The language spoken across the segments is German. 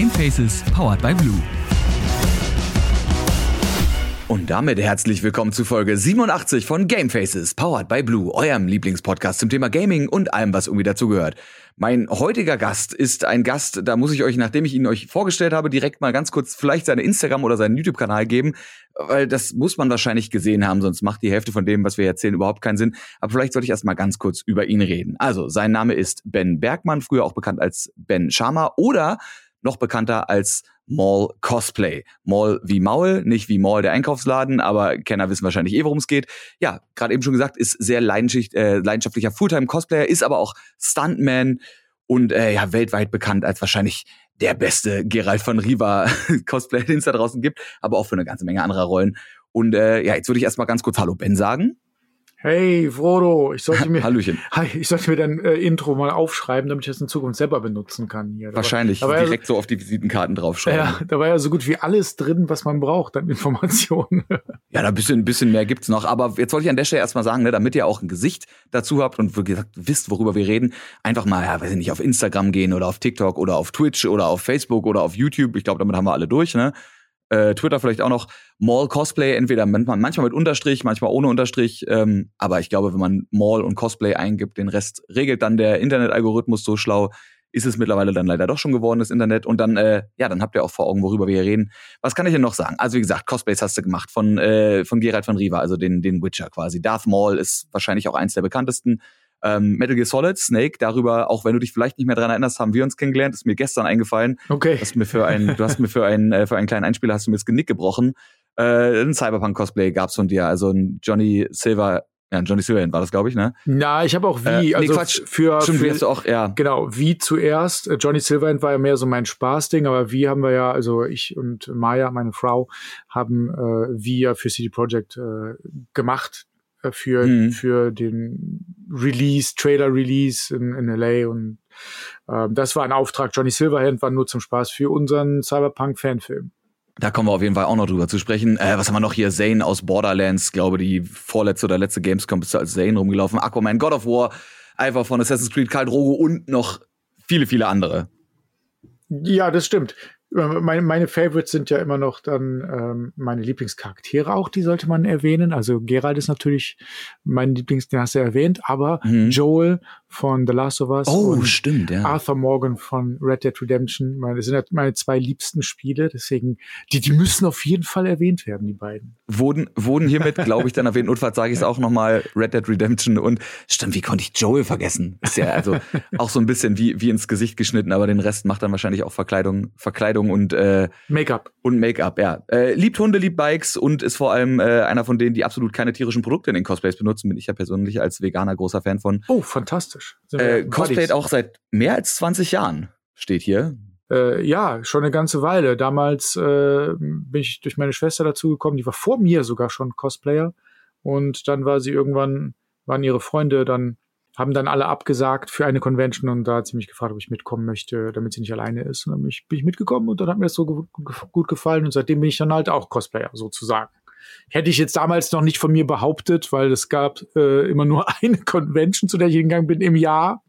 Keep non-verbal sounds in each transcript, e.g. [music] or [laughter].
Gamefaces powered by Blue. Und damit herzlich willkommen zu Folge 87 von Gamefaces, powered by Blue, eurem Lieblingspodcast zum Thema Gaming und allem, was irgendwie dazugehört. Mein heutiger Gast ist ein Gast, da muss ich euch, nachdem ich ihn euch vorgestellt habe, direkt mal ganz kurz vielleicht seine Instagram oder seinen YouTube-Kanal geben, weil das muss man wahrscheinlich gesehen haben, sonst macht die Hälfte von dem, was wir erzählen, überhaupt keinen Sinn. Aber vielleicht sollte ich erst mal ganz kurz über ihn reden. Also, sein Name ist Ben Bergmann, früher auch bekannt als Ben Sharma oder noch bekannter als Mall Cosplay. Mall wie Maul, nicht wie Mall der Einkaufsladen, aber Kenner wissen wahrscheinlich eh, worum es geht. Ja, gerade eben schon gesagt, ist sehr äh, leidenschaftlicher Fulltime-Cosplayer, ist aber auch Stuntman und äh, ja, weltweit bekannt als wahrscheinlich der beste Geralt von Riva [laughs] Cosplayer, den es da draußen gibt, aber auch für eine ganze Menge anderer Rollen. Und äh, ja, jetzt würde ich erstmal ganz kurz Hallo Ben sagen. Hey Frodo, ich sollte mir Hallöchen. [laughs] ich sollte mir dein äh, Intro mal aufschreiben, damit ich das in Zukunft selber benutzen kann hier. Da Wahrscheinlich war, direkt so auf die Visitenkarten draufschreiben. Ja, da war ja so gut wie alles drin, was man braucht an Informationen. [laughs] ja, da ein bisschen, ein bisschen mehr gibt's noch. Aber jetzt wollte ich an der Stelle erstmal sagen, ne, damit ihr auch ein Gesicht dazu habt und wie gesagt, wisst, worüber wir reden, einfach mal, ja, weiß ich nicht, auf Instagram gehen oder auf TikTok oder auf Twitch oder auf Facebook oder auf YouTube. Ich glaube, damit haben wir alle durch, ne? Äh, Twitter vielleicht auch noch Mall Cosplay, entweder manchmal mit Unterstrich, manchmal ohne Unterstrich. Ähm, aber ich glaube, wenn man Mall und Cosplay eingibt, den Rest regelt dann der Internet-Algorithmus so schlau, ist es mittlerweile dann leider doch schon geworden, das Internet. Und dann, äh, ja, dann habt ihr auch vor Augen, worüber wir hier reden. Was kann ich denn noch sagen? Also wie gesagt, Cosplays hast du gemacht von, äh, von Geralt von Riva, also den, den Witcher quasi. Darth Maul ist wahrscheinlich auch eins der bekanntesten. Ähm, Metal Gear Solid, Snake, darüber, auch wenn du dich vielleicht nicht mehr dran erinnerst, haben wir uns kennengelernt, ist mir gestern eingefallen. Okay. Du hast mir für einen, du hast mir für einen, äh, für einen kleinen Einspieler hast du mir das Genick gebrochen. Äh, ein Cyberpunk-Cosplay gab's von dir, also ein Johnny Silver ja, Johnny Silverhand war das, glaube ich, ne? Na, ich habe auch wie. Äh, also nee, Quatsch. Für, Stimmt, für, auch, ja. Genau, wie zuerst. Äh, Johnny Silverhand war ja mehr so mein Spaßding, aber wie haben wir ja, also ich und Maya, meine Frau, haben äh, wie ja für CD Projekt äh, gemacht für, mhm. für den Release, Trailer-Release in, in LA und äh, das war ein Auftrag. Johnny Silverhand war nur zum Spaß für unseren Cyberpunk-Fanfilm. Da kommen wir auf jeden Fall auch noch drüber zu sprechen. Äh, was haben wir noch hier? Zane aus Borderlands, glaube die vorletzte oder letzte Gamescom bist du als Zane rumgelaufen. Aquaman, God of War, einfach von Assassin's Creed, Karl Drogo und noch viele, viele andere. Ja, das stimmt. Äh, meine, meine Favorites sind ja immer noch dann ähm, meine Lieblingscharaktere auch, die sollte man erwähnen. Also Gerald ist natürlich mein Lieblings, den hast du erwähnt, aber mhm. Joel von The Last of Us oh, und stimmt, ja. Arthur Morgan von Red Dead Redemption. Meine, das sind halt meine zwei liebsten Spiele, deswegen, die, die müssen auf jeden Fall erwähnt werden, die beiden. Wurden, wurden hiermit, [laughs] glaube ich, dann erwähnt. Notfalls sage ich es auch nochmal, Red Dead Redemption und stimmt, wie konnte ich Joel vergessen? Ist ja also [laughs] auch so ein bisschen wie, wie ins Gesicht geschnitten, aber den Rest macht dann wahrscheinlich auch Verkleidung, Verkleidung und äh, Make-up. Und Make-up, ja. Äh, liebt Hunde, liebt Bikes und ist vor allem äh, einer von denen, die absolut keine tierischen Produkte in den Cosplays benutzen. Bin ich ja persönlich als Veganer großer Fan von. Oh, fantastisch. Äh, Cosplayt auch seit mehr als 20 Jahren, steht hier. Äh, ja, schon eine ganze Weile. Damals äh, bin ich durch meine Schwester dazugekommen, die war vor mir sogar schon Cosplayer. Und dann war sie irgendwann, waren ihre Freunde dann, haben dann alle abgesagt für eine Convention und da hat sie mich gefragt, ob ich mitkommen möchte, damit sie nicht alleine ist. Und dann bin ich, bin ich mitgekommen und dann hat mir das so gut gefallen und seitdem bin ich dann halt auch Cosplayer sozusagen. Hätte ich jetzt damals noch nicht von mir behauptet, weil es gab äh, immer nur [laughs] eine Convention, zu der ich hingegangen bin im Jahr.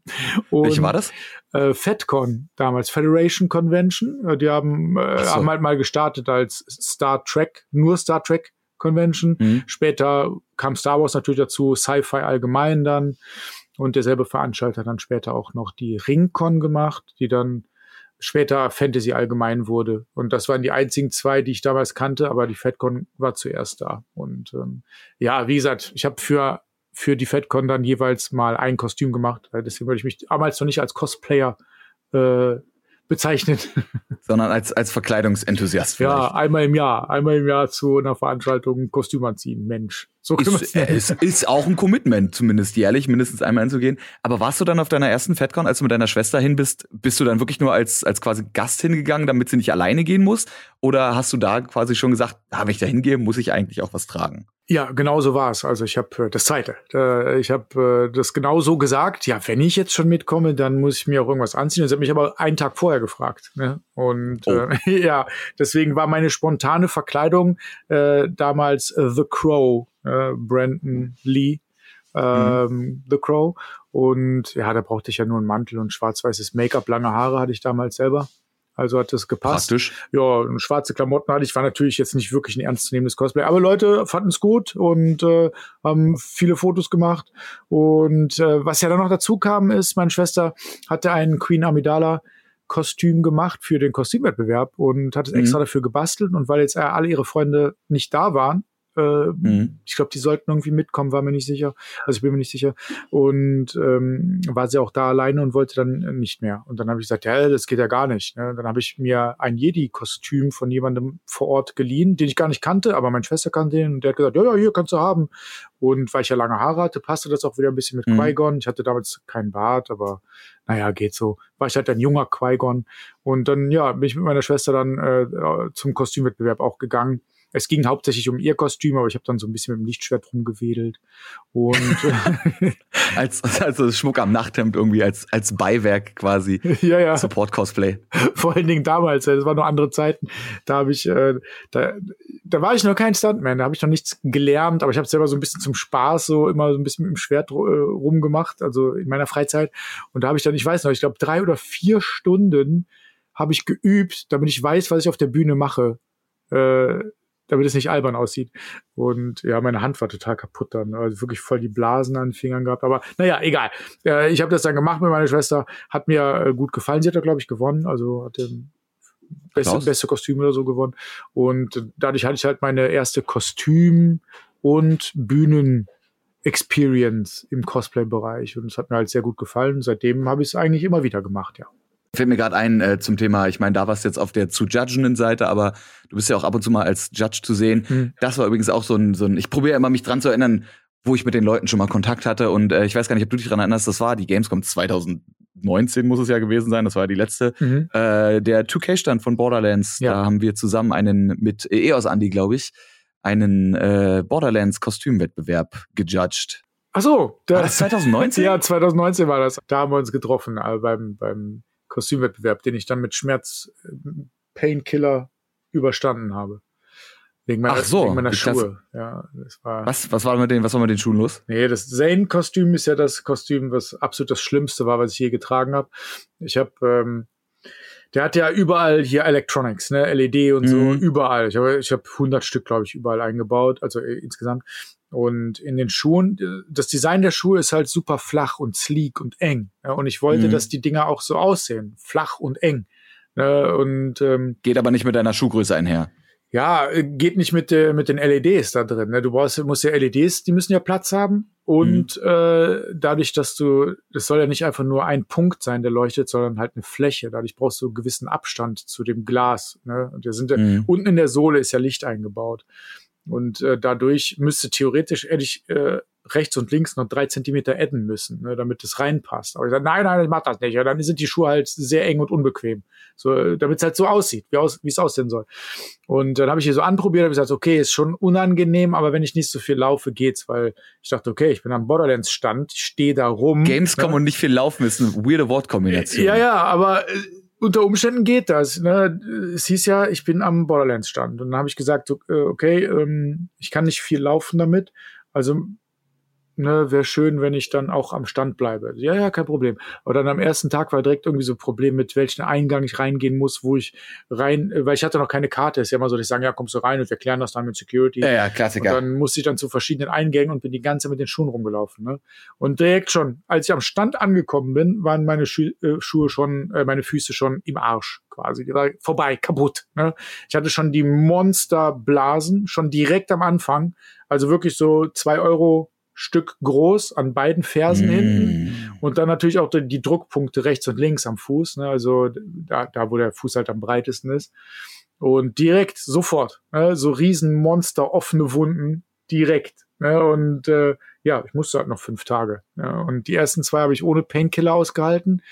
Und, Welche war das? Äh, FedCon damals, Federation Convention. Äh, die haben, äh, so. haben halt mal gestartet als Star Trek, nur Star Trek Convention. Mhm. Später kam Star Wars natürlich dazu, Sci-Fi allgemein dann. Und derselbe Veranstalter dann später auch noch die Ringcon gemacht, die dann später Fantasy allgemein wurde. Und das waren die einzigen zwei, die ich damals kannte, aber die FedCon war zuerst da. Und ähm, ja, wie gesagt, ich habe für, für die FedCon dann jeweils mal ein Kostüm gemacht. Deswegen würde ich mich damals noch nicht als Cosplayer äh, bezeichnet. [laughs] Sondern als, als Verkleidungsenthusiast. Vielleicht. Ja, einmal im Jahr. Einmal im Jahr zu einer Veranstaltung ein Kostüm anziehen. Mensch. So ist, es ist auch ein Commitment, zumindest jährlich, mindestens einmal hinzugehen. Aber warst du dann auf deiner ersten FedCon, als du mit deiner Schwester hin bist, bist du dann wirklich nur als, als quasi Gast hingegangen, damit sie nicht alleine gehen muss? Oder hast du da quasi schon gesagt, ah, wenn ich da hingehe, muss ich eigentlich auch was tragen? Ja, genau so war es. Also ich habe äh, das zweite. Ich habe äh, das genau so gesagt. Ja, wenn ich jetzt schon mitkomme, dann muss ich mir auch irgendwas anziehen. Sie hat mich aber einen Tag vorher gefragt. Ne? Und oh. äh, [laughs] ja, deswegen war meine spontane Verkleidung äh, damals äh, The Crow äh, Brandon Lee, ähm, mhm. The Crow. Und ja, da brauchte ich ja nur einen Mantel und schwarz-weißes Make-up, lange Haare hatte ich damals selber. Also hat das gepasst. Praktisch. Ja, schwarze Klamotten hatte ich. War natürlich jetzt nicht wirklich ein ernstzunehmendes Cosplay. Aber Leute fanden es gut und äh, haben viele Fotos gemacht. Und äh, was ja dann noch dazu kam, ist, meine Schwester hatte einen Queen Amidala Kostüm gemacht für den Kostümwettbewerb und hat es extra mhm. dafür gebastelt. Und weil jetzt alle ihre Freunde nicht da waren, mhm. Ich glaube, die sollten irgendwie mitkommen, war mir nicht sicher. Also ich bin mir nicht sicher. Und ähm, war sie auch da alleine und wollte dann nicht mehr. Und dann habe ich gesagt, ja, das geht ja gar nicht. Ne? Dann habe ich mir ein Jedi-Kostüm von jemandem vor Ort geliehen, den ich gar nicht kannte, aber meine Schwester kannte den und der hat gesagt, ja, ja, hier kannst du haben. Und weil ich ja lange Haare hatte, passte das auch wieder ein bisschen mit mhm. Qui-Gon. Ich hatte damals keinen Bart, aber naja, geht so. War ich halt ein junger Qui-Gon. Und dann, ja, bin ich mit meiner Schwester dann äh, zum Kostümwettbewerb auch gegangen es ging hauptsächlich um ihr Kostüm, aber ich habe dann so ein bisschen mit dem Lichtschwert rumgewedelt. Und [laughs] als also Schmuck am Nachthemd irgendwie als als Beiwerk quasi. [laughs] Ja, ja. Support Cosplay. Vor allen Dingen damals, das waren noch andere Zeiten. Da habe ich äh, da da war ich noch kein Stuntman, da habe ich noch nichts gelernt, aber ich habe selber so ein bisschen zum Spaß so immer so ein bisschen mit dem Schwert äh, rumgemacht, also in meiner Freizeit. Und da habe ich dann, ich weiß noch, ich glaube drei oder vier Stunden habe ich geübt, damit ich weiß, was ich auf der Bühne mache. Äh, damit es nicht albern aussieht. Und ja, meine Hand war total kaputt dann. Also wirklich voll die Blasen an den Fingern gehabt. Aber naja, egal. Äh, ich habe das dann gemacht mit meiner Schwester. Hat mir äh, gut gefallen. Sie hat da, glaube ich, gewonnen. Also hat den beste, beste Kostüm oder so gewonnen. Und dadurch hatte ich halt meine erste Kostüm- und Bühnen-Experience im Cosplay-Bereich. Und es hat mir halt sehr gut gefallen. Seitdem habe ich es eigentlich immer wieder gemacht, ja. Fällt mir gerade ein äh, zum Thema, ich meine, da warst du jetzt auf der zu judgenden Seite, aber du bist ja auch ab und zu mal als Judge zu sehen. Hm. Das war übrigens auch so ein, so ein ich probiere immer mich dran zu erinnern, wo ich mit den Leuten schon mal Kontakt hatte und äh, ich weiß gar nicht, ob du dich dran erinnerst, das war die Gamescom 2019 muss es ja gewesen sein, das war die letzte. Mhm. Äh, der 2K-Stand von Borderlands, ja. da haben wir zusammen einen mit EOS Andy, glaube ich, einen äh, Borderlands-Kostümwettbewerb gejudged. Ach so, das, war das 2019? ja, 2019 war das. Da haben wir uns getroffen, äh, beim, beim Kostümwettbewerb, den ich dann mit Schmerz äh, Painkiller überstanden habe. Wegen meiner, Ach so, wegen meiner Schuhe. Ja, das war, was, was war mit den, was war mit den Schuhen los? Nee, das Zane-Kostüm ist ja das Kostüm, was absolut das Schlimmste war, was ich je getragen habe. Ich habe, ähm, der hat ja überall hier Electronics, ne, LED und so, mhm. überall. Ich habe, ich habe 100 Stück, glaube ich, überall eingebaut, also äh, insgesamt. Und in den Schuhen, das Design der Schuhe ist halt super flach und sleek und eng. Ja, und ich wollte, mhm. dass die Dinger auch so aussehen, flach und eng. Ne, und ähm, geht aber nicht mit deiner Schuhgröße einher. Ja, geht nicht mit, äh, mit den LEDs da drin. Ne? Du brauchst, musst ja LEDs, die müssen ja Platz haben. Und mhm. äh, dadurch, dass du, das soll ja nicht einfach nur ein Punkt sein, der leuchtet, sondern halt eine Fläche. Dadurch brauchst du einen gewissen Abstand zu dem Glas. Ne? Und wir sind ja, mhm. unten in der Sohle ist ja Licht eingebaut. Und äh, dadurch müsste theoretisch ehrlich äh, rechts und links noch drei Zentimeter adden müssen, ne, damit es reinpasst. Aber ich sage, nein, nein, ich mach das nicht. Ja, dann sind die Schuhe halt sehr eng und unbequem. So, damit es halt so aussieht, wie, aus, es aussehen soll. Und dann habe ich hier so anprobiert, habe gesagt, okay, ist schon unangenehm, aber wenn ich nicht so viel laufe, geht's, weil ich dachte, okay, ich bin am Borderlands-Stand, stehe da rum. Gamescom ne? und nicht viel laufen ist eine weirde Wortkombination. Ja, ja, aber äh, unter Umständen geht das. Ne? Es hieß ja, ich bin am Borderlands-Stand. Und dann habe ich gesagt, äh, okay, ähm, ich kann nicht viel laufen damit. Also ne, wäre schön, wenn ich dann auch am Stand bleibe. Ja, ja, kein Problem. Aber dann am ersten Tag war direkt irgendwie so ein Problem, mit welchen Eingang ich reingehen muss, wo ich rein, weil ich hatte noch keine Karte. Ist ja immer so, dass ich sagen, ja, kommst du rein und wir klären das dann mit Security. Ja, ja, Klassiker. Und dann musste ich dann zu verschiedenen Eingängen und bin die ganze Zeit mit den Schuhen rumgelaufen. Ne? Und direkt schon, als ich am Stand angekommen bin, waren meine Schu äh, Schuhe schon, äh, meine Füße schon im Arsch quasi. Die war vorbei, kaputt. Ne? Ich hatte schon die Monsterblasen, schon direkt am Anfang. Also wirklich so zwei Euro Stück groß an beiden Fersen mm. hinten und dann natürlich auch die, die, Druckpunkte rechts und links am Fuß, ne, also da, da, wo der Fuß halt am breitesten ist. Und direkt, sofort, ne, so riesen Monster, offene Wunden, direkt. Ne, und äh, ja, ich musste halt noch fünf Tage. Ne, und die ersten zwei habe ich ohne Painkiller ausgehalten.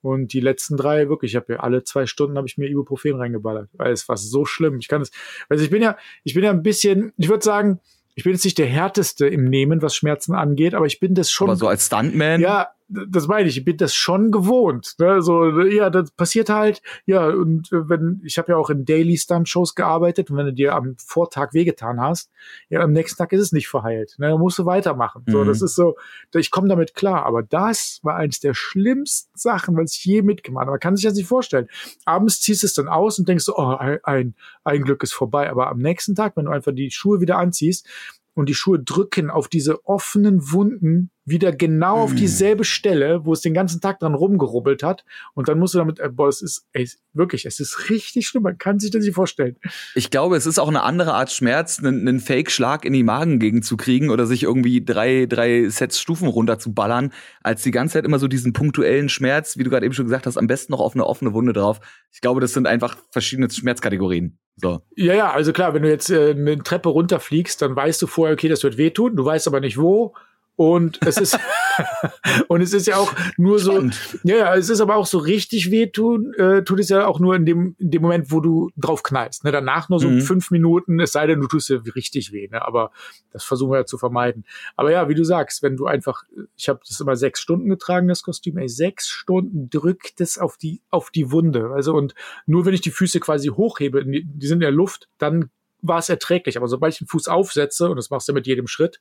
Und die letzten drei, wirklich, ich habe ja alle zwei Stunden habe ich mir Ibuprofen reingeballert, weil es war so schlimm. Ich kann es, also ich bin ja, ich bin ja ein bisschen, ich würde sagen, ich bin jetzt nicht der härteste im Nehmen, was Schmerzen angeht, aber ich bin das schon. Aber so als Stuntman? Ja, das meine ich, ich bin das schon gewohnt. Ne? So, ja, das passiert halt, ja, und äh, wenn, ich habe ja auch in Daily Stunt-Shows gearbeitet und wenn du dir am Vortag wehgetan hast, ja, am nächsten Tag ist es nicht verheilt. Ne? Da musst du weitermachen. Mhm. So, das ist so, ich komme damit klar. Aber das war eines der schlimmsten Sachen, was ich je mitgemacht habe. Man kann sich das nicht vorstellen. Abends ziehst du es dann aus und denkst so, oh, ein, ein Glück ist vorbei. Aber am nächsten Tag, wenn du einfach die Schuhe wieder anziehst, und die Schuhe drücken auf diese offenen Wunden wieder genau auf dieselbe Stelle, wo es den ganzen Tag dran rumgerubbelt hat. Und dann musst du damit, äh, boah, es ist ey, wirklich, es ist richtig schlimm. Man kann sich das nicht vorstellen. Ich glaube, es ist auch eine andere Art Schmerz, einen, einen Fake-Schlag in die Magengegend zu kriegen oder sich irgendwie drei, drei Sets Stufen runterzuballern, als die ganze Zeit immer so diesen punktuellen Schmerz, wie du gerade eben schon gesagt hast, am besten noch auf eine offene Wunde drauf. Ich glaube, das sind einfach verschiedene Schmerzkategorien. So. Ja, ja, also klar, wenn du jetzt äh, eine Treppe runterfliegst, dann weißt du vorher, okay, das wird wehtun, du weißt aber nicht wo. Und es ist, [laughs] und es ist ja auch nur so, ja, ja, es ist aber auch so richtig wehtun, äh, tut es ja auch nur in dem, in dem Moment, wo du drauf knallst. Ne? Danach nur so mhm. fünf Minuten, es sei denn, du tust dir richtig weh, ne? aber das versuchen wir ja zu vermeiden. Aber ja, wie du sagst, wenn du einfach, ich habe das immer sechs Stunden getragen, das Kostüm, ey, sechs Stunden drückt es auf die, auf die Wunde. Also, und nur wenn ich die Füße quasi hochhebe, die, die sind in der Luft, dann war es erträglich. Aber sobald ich den Fuß aufsetze, und das machst du mit jedem Schritt,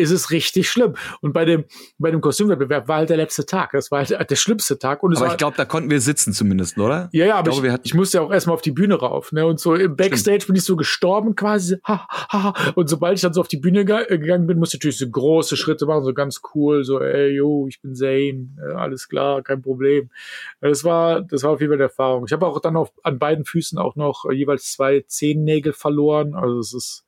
ist es richtig schlimm. Und bei dem, bei dem Kostümwettbewerb war halt der letzte Tag. Das war halt der schlimmste Tag. Und aber ich glaube, da konnten wir sitzen zumindest, oder? Ja, ja, aber ich, glaube, ich, ich musste ja auch erstmal auf die Bühne rauf. Ne? Und so im Backstage Stimmt. bin ich so gestorben quasi. Ha, ha, ha. Und sobald ich dann so auf die Bühne gegangen bin, musste ich natürlich so große Schritte machen, so ganz cool, so, ey, yo, ich bin Zane, alles klar, kein Problem. Das war, das war auf jeden Fall eine Erfahrung. Ich habe auch dann auf, an beiden Füßen auch noch jeweils zwei Zehennägel verloren. Also es ist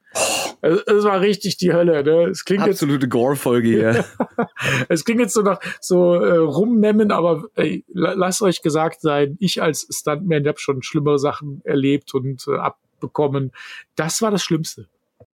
es, es war richtig die Hölle. Ne? Es klingt Absolute Gore-Folge hier. [laughs] es klingt jetzt so nach so äh, rummemmen, aber ey, lasst euch gesagt sein, ich als Stuntman habe schon schlimmere Sachen erlebt und äh, abbekommen. Das war das Schlimmste.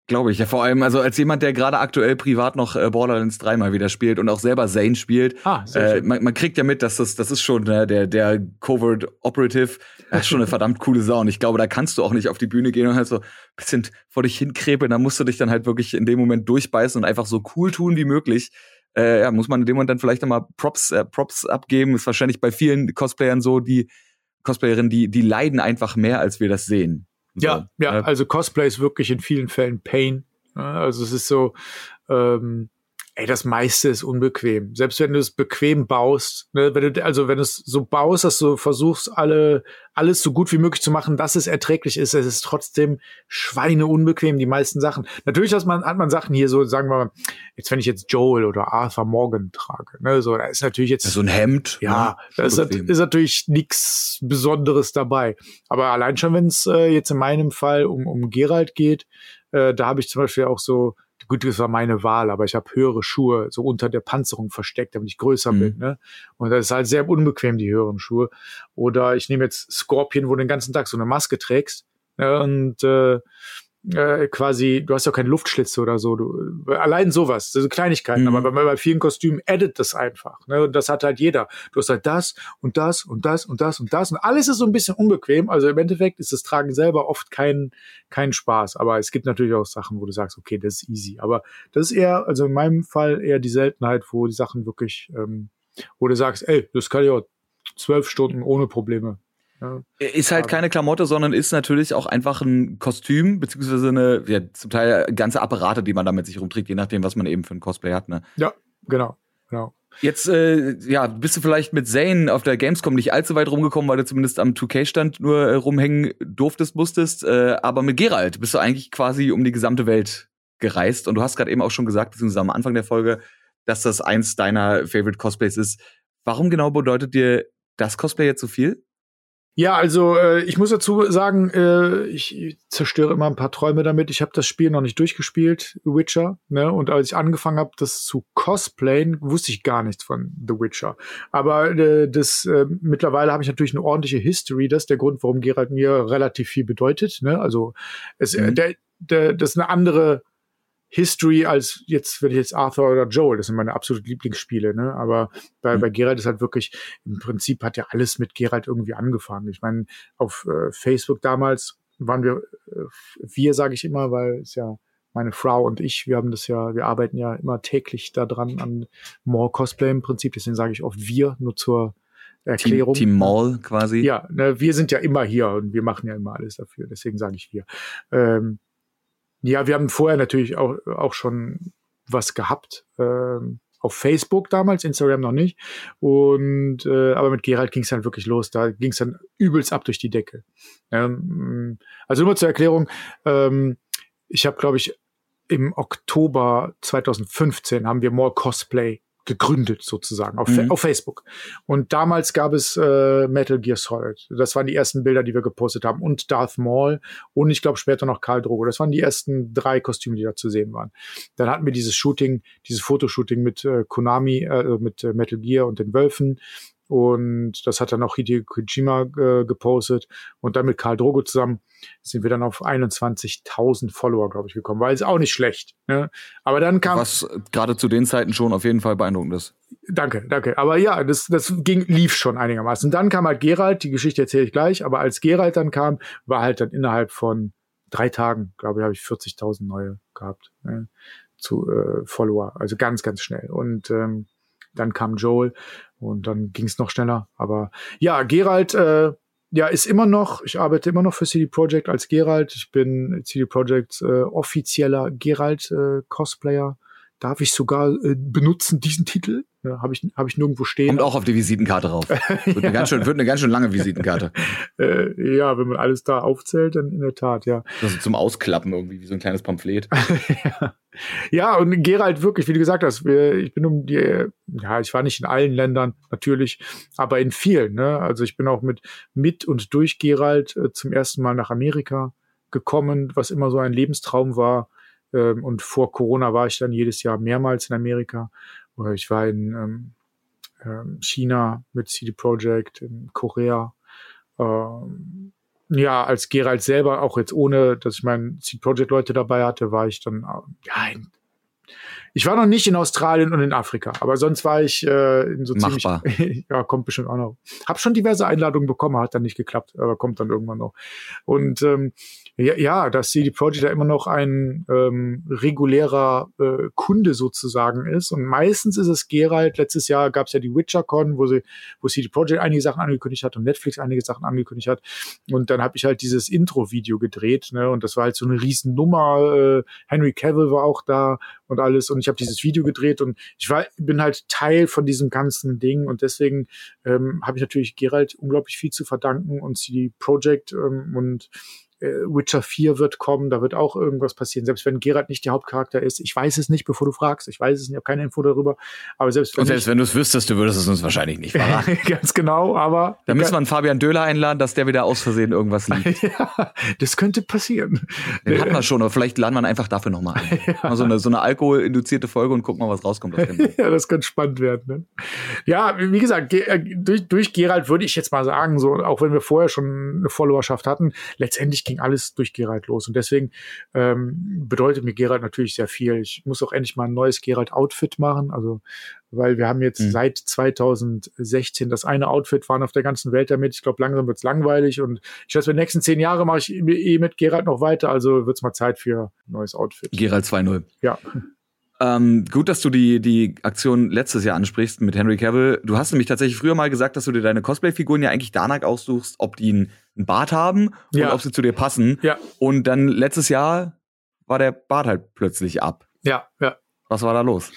Glaube ich, ja vor allem, also als jemand, der gerade aktuell privat noch äh, Borderlands 3 mal wieder spielt und auch selber Zane spielt, ah, äh, man, man, kriegt ja mit, dass das, das ist schon ne, der, der Covert Operative, das ist schon eine verdammt coole Sau und ich glaube, da kannst du auch nicht auf die Bühne gehen und halt so ein bisschen vor dich hinkrebeln, da musst du dich dann halt wirklich in dem Moment durchbeißen und einfach so cool tun wie möglich. Äh, ja, muss man in dem Moment dann vielleicht nochmal Props, äh, Props abgeben, ist wahrscheinlich bei vielen Cosplayern so, die Cosplayerinnen, die, die leiden einfach mehr, als wir das sehen. Ja, so. ja, also Cosplay ist wirklich in vielen Fällen Pain. Also es ist so, ähm, ey, das meiste ist unbequem. Selbst wenn du es bequem baust, ne, wenn du, also wenn du es so baust, dass du versuchst, alle, alles so gut wie möglich zu machen, dass es erträglich ist, es ist trotzdem Schweine unbequem, die meisten Sachen. Natürlich hat man, hat man Sachen hier so, sagen wir mal, jetzt wenn ich jetzt Joel oder Arthur Morgan trage, ne, so, da ist natürlich jetzt. So ein Hemd. Ja, ne? da ist, ist, natürlich nichts Besonderes dabei. Aber allein schon, wenn es äh, jetzt in meinem Fall um, um Gerald geht, äh, da habe ich zum Beispiel auch so, gut, das war meine Wahl, aber ich habe höhere Schuhe so unter der Panzerung versteckt, damit ich größer mhm. bin. Ne? Und das ist halt sehr unbequem, die höheren Schuhe. Oder ich nehme jetzt Scorpion, wo du den ganzen Tag so eine Maske trägst. Ne? Und äh, äh, quasi, du hast ja keine Luftschlitze oder so. Du, allein sowas, das sind Kleinigkeiten, mhm. aber bei, bei vielen Kostümen edit das einfach. Ne? Und das hat halt jeder. Du hast halt das und das und das und das und das und alles ist so ein bisschen unbequem. Also im Endeffekt ist das Tragen selber oft kein, kein Spaß. Aber es gibt natürlich auch Sachen, wo du sagst, okay, das ist easy. Aber das ist eher, also in meinem Fall eher die Seltenheit, wo die Sachen wirklich, ähm, wo du sagst, ey, das kann ich auch zwölf Stunden ohne Probleme ja. Ist halt keine Klamotte, sondern ist natürlich auch einfach ein Kostüm, beziehungsweise eine, ja, zum Teil ganze Apparate, die man damit sich rumträgt, je nachdem, was man eben für ein Cosplay hat. Ne? Ja, genau. genau. Jetzt äh, ja, bist du vielleicht mit Zane auf der Gamescom nicht allzu weit rumgekommen, weil du zumindest am 2K-Stand nur äh, rumhängen durftest, musstest. Äh, aber mit Geralt bist du eigentlich quasi um die gesamte Welt gereist. Und du hast gerade eben auch schon gesagt, beziehungsweise am Anfang der Folge, dass das eins deiner Favorite Cosplays ist. Warum genau bedeutet dir das Cosplay jetzt so viel? Ja, also äh, ich muss dazu sagen, äh, ich, ich zerstöre immer ein paar Träume damit. Ich habe das Spiel noch nicht durchgespielt, Witcher. Ne? Und als ich angefangen habe, das zu cosplayen, wusste ich gar nichts von The Witcher. Aber äh, das äh, mittlerweile habe ich natürlich eine ordentliche History. Das ist der Grund, warum Geralt mir relativ viel bedeutet. Ne? Also es, äh, mhm. der, der, das ist eine andere History als jetzt, wenn ich jetzt Arthur oder Joel, das sind meine absoluten Lieblingsspiele, ne? Aber bei, mhm. bei Geralt ist halt wirklich, im Prinzip hat ja alles mit Geralt irgendwie angefangen. Ich meine, auf äh, Facebook damals waren wir, äh, wir sage ich immer, weil es ja meine Frau und ich, wir haben das ja, wir arbeiten ja immer täglich daran an More Cosplay im Prinzip, deswegen sage ich oft wir, nur zur Erklärung. Team, Team Mall quasi. Ja, ne, wir sind ja immer hier und wir machen ja immer alles dafür, deswegen sage ich wir. Ähm, ja, wir haben vorher natürlich auch, auch schon was gehabt. Ähm, auf Facebook damals, Instagram noch nicht. Und äh, aber mit Gerald ging es dann wirklich los. Da ging es dann übelst ab durch die Decke. Ähm, also nur zur Erklärung, ähm, ich habe, glaube ich, im Oktober 2015 haben wir More Cosplay gegründet sozusagen auf, mhm. auf Facebook. Und damals gab es äh, Metal Gear Solid. Das waren die ersten Bilder, die wir gepostet haben. Und Darth Maul und ich glaube später noch Karl Drogo. Das waren die ersten drei Kostüme, die da zu sehen waren. Dann hatten wir dieses Shooting, dieses Fotoshooting mit äh, Konami, äh, mit äh, Metal Gear und den Wölfen. Und das hat dann auch Hideo Kojima äh, gepostet. Und dann mit Karl Drogo zusammen sind wir dann auf 21.000 Follower, glaube ich, gekommen. War jetzt auch nicht schlecht. Ne? Aber dann kam. Was gerade zu den Zeiten schon auf jeden Fall beeindruckend ist. Danke, danke. Aber ja, das, das ging, lief schon einigermaßen. Dann kam halt Gerald, die Geschichte erzähle ich gleich, aber als Gerald dann kam, war halt dann innerhalb von drei Tagen, glaube ich, habe ich 40.000 neue gehabt. Ne? Zu äh, Follower. Also ganz, ganz schnell. Und ähm, dann kam Joel und dann ging es noch schneller. Aber ja, Gerald äh, ja, ist immer noch, ich arbeite immer noch für CD Projekt als Gerald. Ich bin CD Projekt äh, offizieller Gerald äh, Cosplayer. Darf ich sogar äh, benutzen diesen Titel? Ja, habe ich, hab ich nirgendwo stehen. Kommt auch auf die Visitenkarte rauf. [laughs] Wird eine ganz schön, wird eine ganz schön lange Visitenkarte. [laughs] äh, ja, wenn man alles da aufzählt, dann in der Tat, ja. Das ist zum Ausklappen irgendwie, wie so ein kleines Pamphlet. [laughs] ja. ja, und Gerald wirklich, wie du gesagt hast, ich bin um die, ja, ich war nicht in allen Ländern natürlich, aber in vielen. Ne? Also ich bin auch mit, mit und durch Gerald äh, zum ersten Mal nach Amerika gekommen, was immer so ein Lebenstraum war. Ähm, und vor Corona war ich dann jedes Jahr mehrmals in Amerika ich war in ähm, ähm, China mit CD Projekt, in Korea. Ähm, ja, als Gerald selber, auch jetzt ohne, dass ich meinen CD Projekt Leute dabei hatte, war ich dann äh, ja in ich war noch nicht in Australien und in Afrika, aber sonst war ich äh, in so Machbar. ziemlich. [laughs] ja, kommt bestimmt auch noch. Hab schon diverse Einladungen bekommen, hat dann nicht geklappt, aber kommt dann irgendwann noch. Und ähm, ja, ja, dass CD Projekt ja immer noch ein ähm, regulärer äh, Kunde sozusagen ist. Und meistens ist es Gerald. Letztes Jahr gab es ja die WitcherCon, wo sie, wo CD Projekt einige Sachen angekündigt hat und Netflix einige Sachen angekündigt hat. Und dann habe ich halt dieses Intro-Video gedreht, ne? Und das war halt so eine Riesennummer. Äh, Henry Cavill war auch da und alles. Und ich habe dieses Video gedreht und ich war, bin halt Teil von diesem ganzen Ding. Und deswegen ähm, habe ich natürlich Gerald unglaublich viel zu verdanken und CD Projekt ähm, und Witcher 4 wird kommen, da wird auch irgendwas passieren, selbst wenn Geralt nicht der Hauptcharakter ist. Ich weiß es nicht, bevor du fragst. Ich weiß es nicht, ich habe keine Info darüber. Aber selbst wenn, Und selbst wenn du es wüsstest, du würdest es uns wahrscheinlich nicht verraten. [laughs] Ganz genau, aber. Da müssen wir einen Fabian Döhler einladen, dass der wieder aus Versehen irgendwas [laughs] liegt. ja, das könnte passieren. Den hatten wir schon, aber vielleicht laden wir ihn einfach dafür nochmal ein. [laughs] ja. Mal so eine, so eine alkoholinduzierte Folge und gucken mal, was rauskommt. ja, das könnte spannend werden. Ne? Ja, wie gesagt, äh, durch, durch Gerald würde ich jetzt mal sagen, so, auch wenn wir vorher schon eine Followerschaft hatten, letztendlich ging alles durch Gerald los. Und deswegen ähm, bedeutet mir Gerald natürlich sehr viel. Ich muss auch endlich mal ein neues Gerald-Outfit machen. Also, weil wir haben jetzt mhm. seit 2016 das eine Outfit, waren auf der ganzen Welt damit. Ich glaube, langsam wird's langweilig. Und ich schätze, in den nächsten zehn Jahren mache ich eh mit Gerald noch weiter. Also wird's mal Zeit für ein neues Outfit. Gerald 2.0. Ja. Ähm, gut, dass du die, die Aktion letztes Jahr ansprichst mit Henry Cavill. Du hast nämlich tatsächlich früher mal gesagt, dass du dir deine Cosplay-Figuren ja eigentlich danach aussuchst, ob die einen, Bart haben und ja. ob sie zu dir passen. Ja. Und dann letztes Jahr war der Bart halt plötzlich ab. Ja, ja. Was war da los?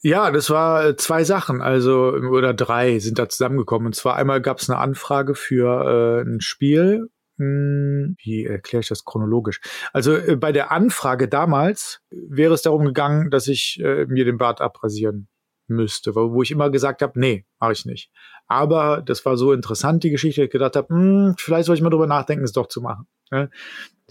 Ja, das war äh, zwei Sachen, also oder drei sind da zusammengekommen. Und zwar einmal gab es eine Anfrage für äh, ein Spiel, hm, wie erkläre ich das chronologisch? Also äh, bei der Anfrage damals wäre es darum gegangen, dass ich äh, mir den Bart abrasieren müsste, wo, wo ich immer gesagt habe, nee, mache ich nicht. Aber das war so interessant, die Geschichte, ich gedacht habe, hm, vielleicht soll ich mal drüber nachdenken, es doch zu machen. Ne?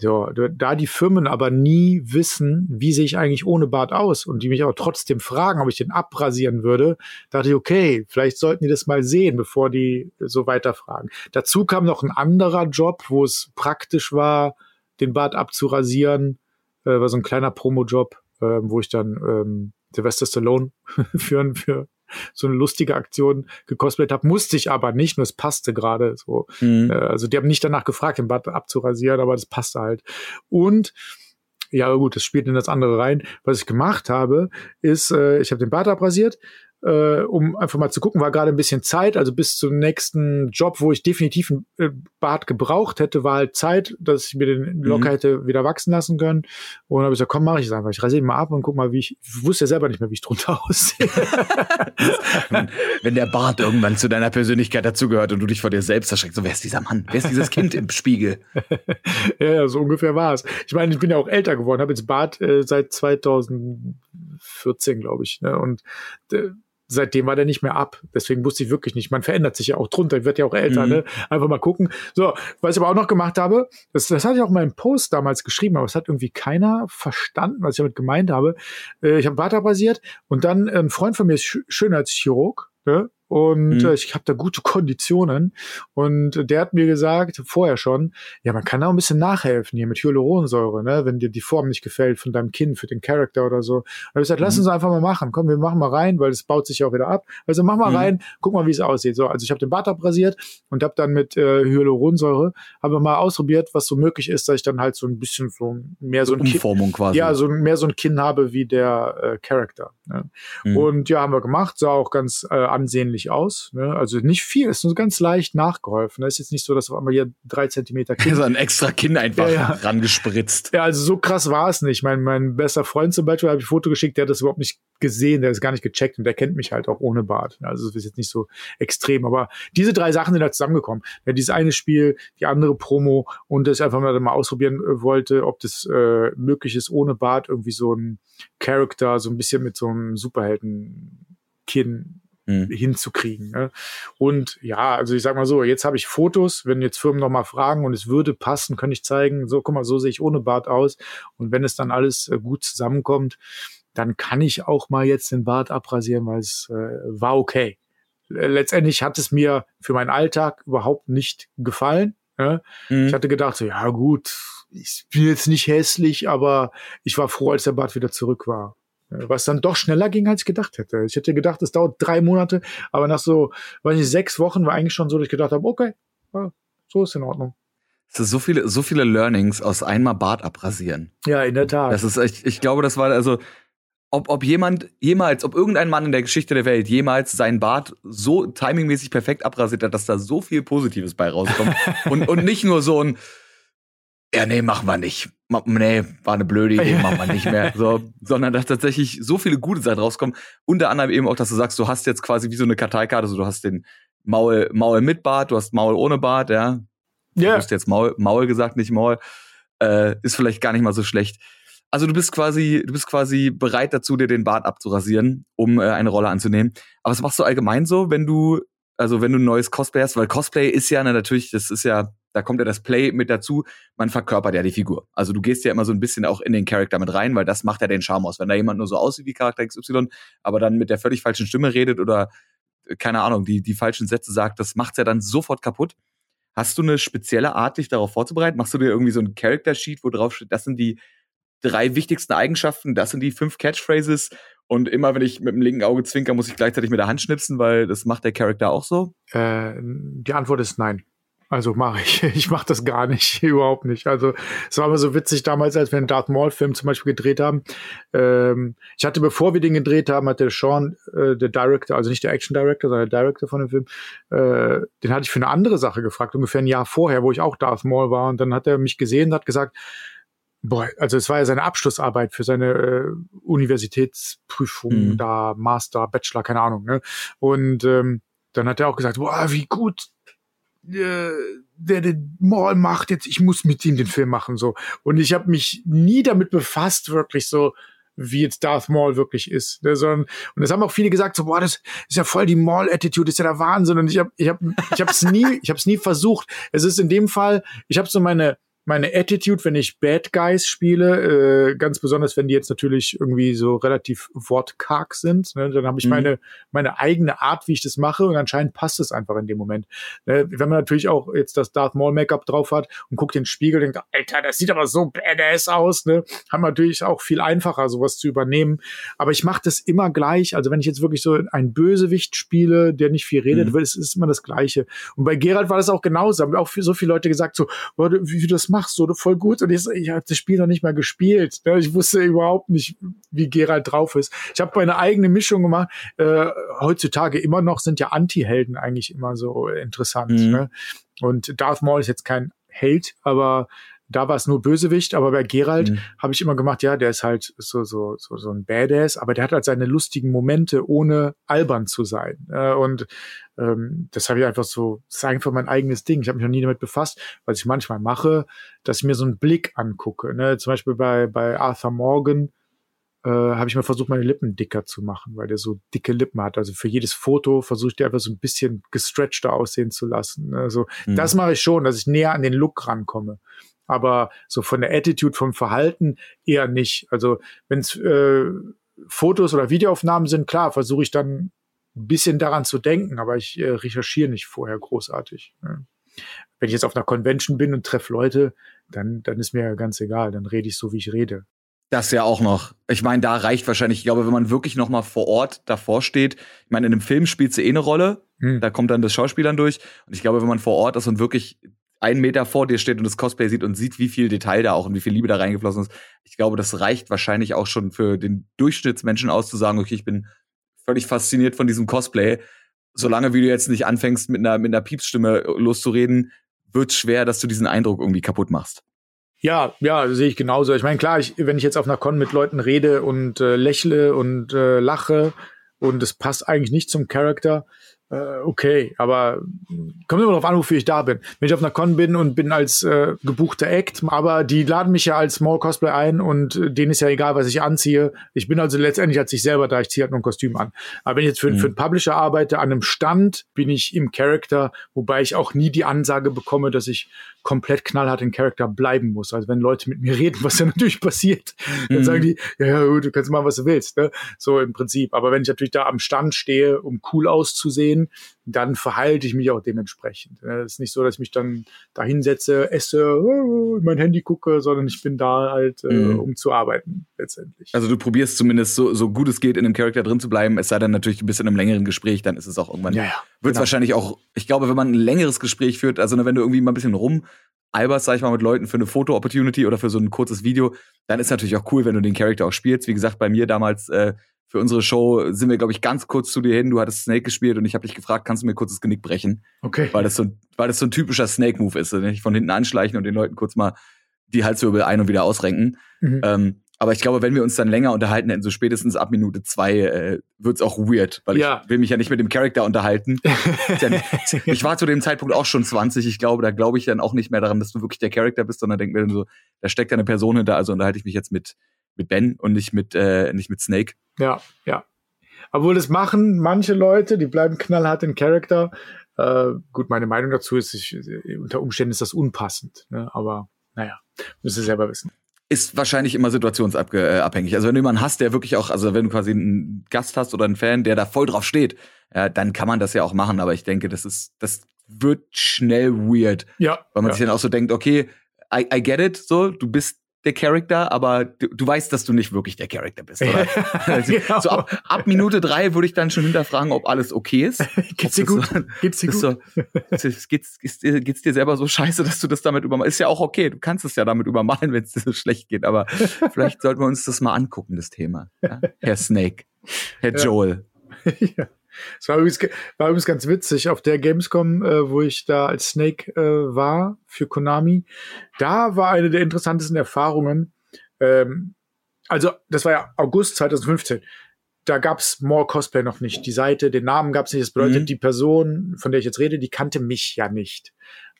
So, da die Firmen aber nie wissen, wie sehe ich eigentlich ohne Bart aus und die mich aber trotzdem fragen, ob ich den abrasieren würde, dachte ich, okay, vielleicht sollten die das mal sehen, bevor die so weiterfragen. Dazu kam noch ein anderer Job, wo es praktisch war, den Bart abzurasieren, äh, war so ein kleiner Promo-Job, äh, wo ich dann ähm, Sylvester Stallone [laughs] für, für so eine lustige Aktion gekosplayt habe. Musste ich aber nicht, nur es passte gerade so. Mhm. Äh, also die haben nicht danach gefragt, den Bart abzurasieren, aber das passte halt. Und Ja, gut, das spielt in das andere rein. Was ich gemacht habe, ist, äh, ich habe den Bart abrasiert, äh, um einfach mal zu gucken, war gerade ein bisschen Zeit, also bis zum nächsten Job, wo ich definitiv ein äh, Bart gebraucht hätte, war halt Zeit, dass ich mir den locker mhm. hätte wieder wachsen lassen können. Und habe ich gesagt, komm, mache ich es einfach. Ich rasiere ihn mal ab und guck mal, wie ich, ich wusste ja selber nicht mehr, wie ich drunter [laughs] aussehe. [laughs] Wenn der Bart irgendwann zu deiner Persönlichkeit dazugehört und du dich vor dir selbst erschreckst, so wer ist dieser Mann? Wer ist dieses Kind im Spiegel? [laughs] ja, so ungefähr war es. Ich meine, ich bin ja auch älter geworden, habe jetzt Bart äh, seit 2014, glaube ich. Ne? Und äh, seitdem war der nicht mehr ab. Deswegen wusste ich wirklich nicht. Man verändert sich ja auch drunter, wird ja auch älter, mhm. ne? Einfach mal gucken. So, was ich aber auch noch gemacht habe, das, das hatte ich auch in meinem Post damals geschrieben, aber es hat irgendwie keiner verstanden, was ich damit gemeint habe. Äh, ich habe Bart abrasiert und dann ein Freund von mir ist Schönheitschirurg, ne? Und mhm. äh, ich habe da gute [laughs] Konditionen. Und der hat mir gesagt, vorher schon, ja, man kann auch ein bisschen nachhelfen hier mit Hyaluronsäure, ne, wenn dir die Form nicht gefällt von deinem Kinn für den Charakter oder so. Und ich gesagt, mhm. lass uns einfach mal machen. Komm, wir machen mal rein, weil es baut sich ja auch wieder ab. Also mach mal mhm. rein, guck mal, wie es aussieht. So, also ich habe den Bart abrasiert und habe dann mit äh, Hyaluronsäure habe mal ausprobiert, was so möglich ist, dass ich dann halt so ein bisschen so mehr so ein Umformung Kinn, quasi. Ja, so mehr so ein Kinn habe wie der äh, Charakter. Ne? Mhm. Und ja, haben wir gemacht, sah auch ganz äh, ansehnlich aus. Ne? Also nicht viel, ist nur ganz leicht nachgeholfen. Es ist jetzt nicht so, dass auf einmal hier drei Zentimeter [laughs] Kinn. so ein extra Kinn einfach ja, ja. rangespritzt. Ja, also so krass war es nicht. Mein, mein bester Freund zum Beispiel, habe ich ein Foto geschickt, der hat das überhaupt nicht gesehen, der ist gar nicht gecheckt und der kennt mich halt auch ohne Bart. Also es ist jetzt nicht so extrem. Aber diese drei Sachen sind da zusammengekommen. Ja, dieses eine Spiel, die andere Promo und das einfach mal, mal ausprobieren äh, wollte, ob das äh, möglich ist, ohne Bart irgendwie so ein Charakter, so ein bisschen mit so einem Superhelden-Kinn mhm. hinzukriegen. Ne? Und ja, also ich sag mal so, jetzt habe ich Fotos, wenn jetzt Firmen noch mal fragen und es würde passen, kann ich zeigen, so guck mal, so sehe ich ohne Bart aus. Und wenn es dann alles äh, gut zusammenkommt, dann kann ich auch mal jetzt den Bart abrasieren, weil es äh, war okay. Letztendlich hat es mir für meinen Alltag überhaupt nicht gefallen. Ne? Mhm. Ich hatte gedacht, so, ja gut, ich bin jetzt nicht hässlich, aber ich war froh, als der Bart wieder zurück war. Was dann doch schneller ging, als ich gedacht hätte. Ich hätte gedacht, es dauert drei Monate, aber nach so, weiß ich, sechs Wochen war eigentlich schon so, dass ich gedacht habe, okay, so ist in Ordnung. Es ist so viele, so viele Learnings aus einmal Bart abrasieren. Ja, in der Tat. Das ist echt, ich glaube, das war also, ob, ob jemand jemals, ob irgendein Mann in der Geschichte der Welt jemals seinen Bart so timingmäßig perfekt abrasiert hat, dass da so viel Positives bei rauskommt. [laughs] und, und nicht nur so ein, ja, nee, machen wir nicht. Nee, war eine blöde Idee, [laughs] machen wir nicht mehr. So, sondern dass tatsächlich so viele gute Sachen rauskommen. Unter anderem eben auch, dass du sagst, du hast jetzt quasi wie so eine Karteikarte, also du hast den Maul, Maul mit Bart, du hast Maul ohne Bart, ja. Ja. Du hast jetzt Maul, Maul gesagt, nicht Maul. Äh, ist vielleicht gar nicht mal so schlecht. Also du bist quasi, du bist quasi bereit dazu, dir den Bart abzurasieren, um äh, eine Rolle anzunehmen. Aber was machst du allgemein so, wenn du, also wenn du ein neues Cosplay hast? Weil Cosplay ist ja na, natürlich, das ist ja da kommt ja das Play mit dazu, man verkörpert ja die Figur. Also du gehst ja immer so ein bisschen auch in den Charakter mit rein, weil das macht ja den Charme aus. Wenn da jemand nur so aussieht wie Charakter XY, aber dann mit der völlig falschen Stimme redet oder äh, keine Ahnung, die, die falschen Sätze sagt, das macht's ja dann sofort kaputt. Hast du eine spezielle Art, dich darauf vorzubereiten? Machst du dir irgendwie so ein Character-Sheet, wo drauf steht, das sind die drei wichtigsten Eigenschaften, das sind die fünf Catchphrases und immer wenn ich mit dem linken Auge zwinker, muss ich gleichzeitig mit der Hand schnipsen, weil das macht der Charakter auch so? Äh, die Antwort ist nein. Also mache ich. [laughs] Ich mache das gar nicht, [laughs] überhaupt nicht. Also es war immer so witzig damals, als wir einen Darth Maul-Film zum Beispiel gedreht haben. Ähm, ich hatte, bevor wir den gedreht haben, hatte Sean, äh, der Director, also nicht der Action-Director, sondern der Director von dem Film, äh, den hatte ich für eine andere Sache gefragt, ungefähr ein Jahr vorher, wo ich auch Darth Maul war. Und dann hat er mich gesehen und hat gesagt, boah, also es war ja seine Abschlussarbeit für seine äh, Universitätsprüfung, mhm. da Master, Bachelor, keine Ahnung. Ne? Und ähm, dann hat er auch gesagt, boah, wie gut äh, der den Maul macht, jetzt ich muss mit ihm den Film machen so. Und ich habe mich nie damit befasst, wirklich so wie jetzt Darth Maul wirklich ist. Ne, sondern, und das haben auch viele gesagt, so, boah, das ist ja voll die Maul-Attitude, ist ja der Wahnsinn. Und ich habe ich hab, ich hab's nie, ich hab's nie versucht. Es ist in dem Fall, ich habe so meine meine Attitude, wenn ich Bad Guys spiele, äh, ganz besonders, wenn die jetzt natürlich irgendwie so relativ wortkarg sind, ne, dann habe ich mhm. meine meine eigene Art, wie ich das mache und anscheinend passt es einfach in dem Moment. Ne, wenn man natürlich auch jetzt das Darth Maul Make-up drauf hat und guckt in den Spiegel, denkt, Alter, das sieht aber so badass aus, ne, haben natürlich auch viel einfacher sowas zu übernehmen. Aber ich mache das immer gleich. Also wenn ich jetzt wirklich so ein Bösewicht spiele, der nicht viel redet, mhm. es ist immer das Gleiche. Und bei Gerald war das auch genauso. Haben auch so viele Leute gesagt, so, wie du das machst machst du voll gut. Und ich, ich habe das Spiel noch nicht mal gespielt. Ne? Ich wusste überhaupt nicht, wie Geralt drauf ist. Ich habe meine eigene Mischung gemacht. Äh, heutzutage immer noch sind ja Anti-Helden eigentlich immer so interessant. Mhm. Ne? Und Darth Maul ist jetzt kein Held, aber da war es nur Bösewicht, aber bei Geralt mhm. habe ich immer gemacht, ja, der ist halt so, so, so, so ein Badass, aber der hat halt seine lustigen Momente, ohne albern zu sein. Äh, und ähm, das habe ich einfach so, das ist einfach mein eigenes Ding. Ich habe mich noch nie damit befasst, was ich manchmal mache, dass ich mir so einen Blick angucke. Ne? Zum Beispiel bei, bei Arthur Morgan äh, habe ich mal versucht, meine Lippen dicker zu machen, weil der so dicke Lippen hat. Also für jedes Foto versuche ich die einfach so ein bisschen gestretchter aussehen zu lassen. Also mhm. das mache ich schon, dass ich näher an den Look rankomme aber so von der Attitude, vom Verhalten eher nicht. Also wenn es äh, Fotos oder Videoaufnahmen sind, klar, versuche ich dann ein bisschen daran zu denken, aber ich äh, recherchiere nicht vorher großartig. Ne? Wenn ich jetzt auf einer Convention bin und treffe Leute, dann, dann ist mir ganz egal, dann rede ich so, wie ich rede. Das ja auch noch. Ich meine, da reicht wahrscheinlich, ich glaube, wenn man wirklich noch mal vor Ort davor steht, ich meine, in einem Film spielt sie eh eine Rolle, hm. da kommt dann das Schauspielern durch. Und ich glaube, wenn man vor Ort ist und wirklich einen Meter vor dir steht und das Cosplay sieht und sieht, wie viel Detail da auch und wie viel Liebe da reingeflossen ist. Ich glaube, das reicht wahrscheinlich auch schon für den Durchschnittsmenschen aus okay, ich bin völlig fasziniert von diesem Cosplay. Solange wie du jetzt nicht anfängst, mit einer, mit einer Piepsstimme loszureden, wird schwer, dass du diesen Eindruck irgendwie kaputt machst. Ja, ja, sehe ich genauso. Ich meine, klar, ich, wenn ich jetzt auf einer Con mit Leuten rede und äh, lächle und äh, lache und es passt eigentlich nicht zum Charakter, äh, okay, aber kommt immer darauf an, wofür ich da bin. Wenn ich auf einer Con bin und bin als äh, gebuchter Act, aber die laden mich ja als Small Cosplay ein und äh, denen ist ja egal, was ich anziehe. Ich bin also letztendlich als ich selber da, ich ziehe halt nur ein Kostüm an. Aber wenn ich jetzt für, mhm. für einen Publisher arbeite, an einem Stand, bin ich im Charakter, wobei ich auch nie die Ansage bekomme, dass ich komplett knallhart in Charakter bleiben muss. Also wenn Leute mit mir reden, was ja natürlich [laughs] passiert, dann mhm. sagen die, ja, ja, du kannst machen, was du willst. Ne? So im Prinzip. Aber wenn ich natürlich da am Stand stehe, um cool auszusehen, dann verhalte ich mich auch dementsprechend. Es ist nicht so, dass ich mich dann da hinsetze, esse, äh, mein Handy gucke, sondern ich bin da halt, äh, mhm. um zu arbeiten, letztendlich. Also du probierst zumindest so, so gut es geht, in dem Charakter drin zu bleiben, es sei denn natürlich, du bist in einem längeren Gespräch, dann ist es auch irgendwann, ja, ja, wird es genau. wahrscheinlich auch, ich glaube, wenn man ein längeres Gespräch führt, also wenn du irgendwie mal ein bisschen rum alberst, sag ich mal, mit Leuten für eine Foto-Opportunity oder für so ein kurzes Video, dann ist natürlich auch cool, wenn du den Charakter auch spielst. Wie gesagt, bei mir damals äh, für unsere Show sind wir, glaube ich, ganz kurz zu dir hin. Du hattest Snake gespielt und ich habe dich gefragt, kannst du mir kurz das Genick brechen? Okay. Weil das so, weil das so ein typischer Snake-Move ist, nicht von hinten anschleichen und den Leuten kurz mal die Halswirbel ein und wieder ausrenken. Mhm. Ähm, aber ich glaube, wenn wir uns dann länger unterhalten hätten, so spätestens ab Minute zwei, äh, wird's auch weird, weil ja. ich will mich ja nicht mit dem Charakter unterhalten. [laughs] ich war zu dem Zeitpunkt auch schon 20. Ich glaube, da glaube ich dann auch nicht mehr daran, dass du wirklich der Charakter bist, sondern denke mir dann so, da steckt ja eine Person hinter, also unterhalte ich mich jetzt mit, mit Ben und nicht mit, äh, nicht mit Snake. Ja, ja. Obwohl das machen manche Leute, die bleiben knallhart in Charakter. Äh, gut, meine Meinung dazu ist, ich, unter Umständen ist das unpassend. Ne? Aber naja, müssen Sie selber wissen ist wahrscheinlich immer situationsabhängig. Also wenn du jemanden hast, der wirklich auch, also wenn du quasi einen Gast hast oder einen Fan, der da voll drauf steht, ja, dann kann man das ja auch machen. Aber ich denke, das ist, das wird schnell weird. Ja. Weil man ja. sich dann auch so denkt, okay, I, I get it, so, du bist der Charakter, aber du, du, weißt, dass du nicht wirklich der Charakter bist, oder? [laughs] also, genau. So ab, ab, Minute drei würde ich dann schon hinterfragen, ob alles okay ist. [laughs] geht's dir gut? So, geht's dir gut? So, geht's, geht's, geht's, dir selber so scheiße, dass du das damit übermalst? Ist ja auch okay, du kannst es ja damit übermalen, wenn es dir so schlecht geht, aber [laughs] vielleicht sollten wir uns das mal angucken, das Thema. Ja? Herr Snake, Herr. Joel. ja. Es war übrigens, war übrigens ganz witzig auf der Gamescom, äh, wo ich da als Snake äh, war für Konami. Da war eine der interessantesten Erfahrungen. Ähm, also, das war ja August 2015. Da gab's More Cosplay noch nicht. Die Seite, den Namen gab's nicht. Das bedeutet, mhm. die Person, von der ich jetzt rede, die kannte mich ja nicht.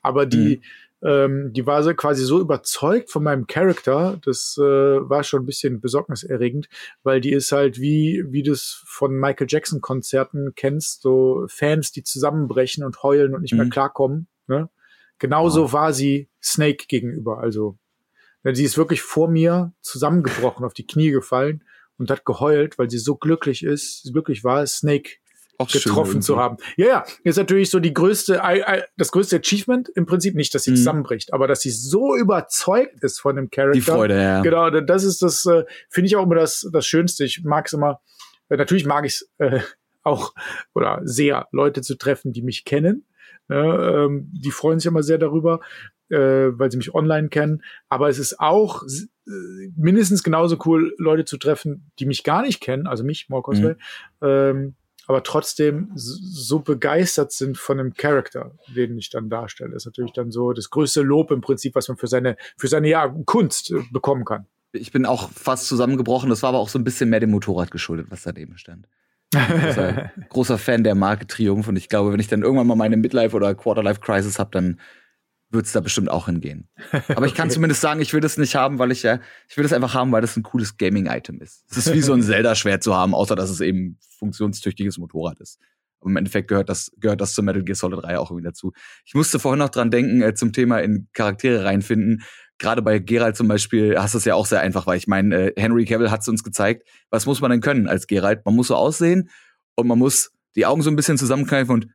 Aber die, mhm ähm, die war so quasi so überzeugt von meinem Charakter, das äh, war schon ein bisschen besorgniserregend, weil die ist halt wie, wie du es von Michael Jackson Konzerten kennst, so Fans, die zusammenbrechen und heulen und nicht mhm. mehr klarkommen. Ne? Genauso wow. war sie Snake gegenüber. Also, ne, sie ist wirklich vor mir zusammengebrochen, auf die Knie gefallen und hat geheult, weil sie so glücklich ist, glücklich war, Snake auch getroffen zu haben. Ja, ja, ist natürlich so die größte, das größte Achievement im Prinzip nicht, dass sie mhm. zusammenbricht, aber dass sie so überzeugt ist von dem Charakter. Die Freude, ja. Genau, das ist das, äh, finde ich auch immer das, das Schönste. Ich mag es immer, äh, natürlich mag ich es äh, auch oder sehr, Leute zu treffen, die mich kennen. Ne, ähm, die freuen sich immer sehr darüber. äh, weil sie mich online kennen. Aber es ist auch äh, mindestens genauso cool, Leute zu treffen, die mich gar nicht kennen, also mich, Cosplay, mhm. ähm, aber trotzdem so begeistert sind von dem Charakter, den ich dann darstelle. Das ist natürlich dann so das größte Lob im Prinzip, was man für seine, für seine ja, Kunst äh, bekommen kann. Ich bin auch fast zusammengebrochen. Das war aber auch so ein bisschen mehr dem Motorrad geschuldet, was daneben stand. großer, [laughs] großer Fan der Marke Triumph und ich glaube, wenn ich dann irgendwann mal meine Midlife oder Quarterlife Crisis habe, dann wird es da bestimmt auch hingehen. Aber ich [laughs] kann zumindest sagen, ich will das nicht haben, weil ich ja, ich will das einfach haben, weil das ein cooles Gaming-Item ist. Es ist wie so ein [laughs] Zelda-Schwert zu haben, außer dass es eben funktionstüchtiges Motorrad ist. Aber im Endeffekt gehört das, gehört das zu Metal Gear Solid 3 auch irgendwie dazu. Ich musste vorhin noch dran denken, äh, zum Thema in Charaktere reinfinden. Gerade bei Geralt zum Beispiel hast du es ja auch sehr einfach, weil ich meine, äh, Henry Cavill hat es uns gezeigt. Was muss man denn können als Geralt? Man muss so aussehen und man muss die Augen so ein bisschen zusammenkneifen und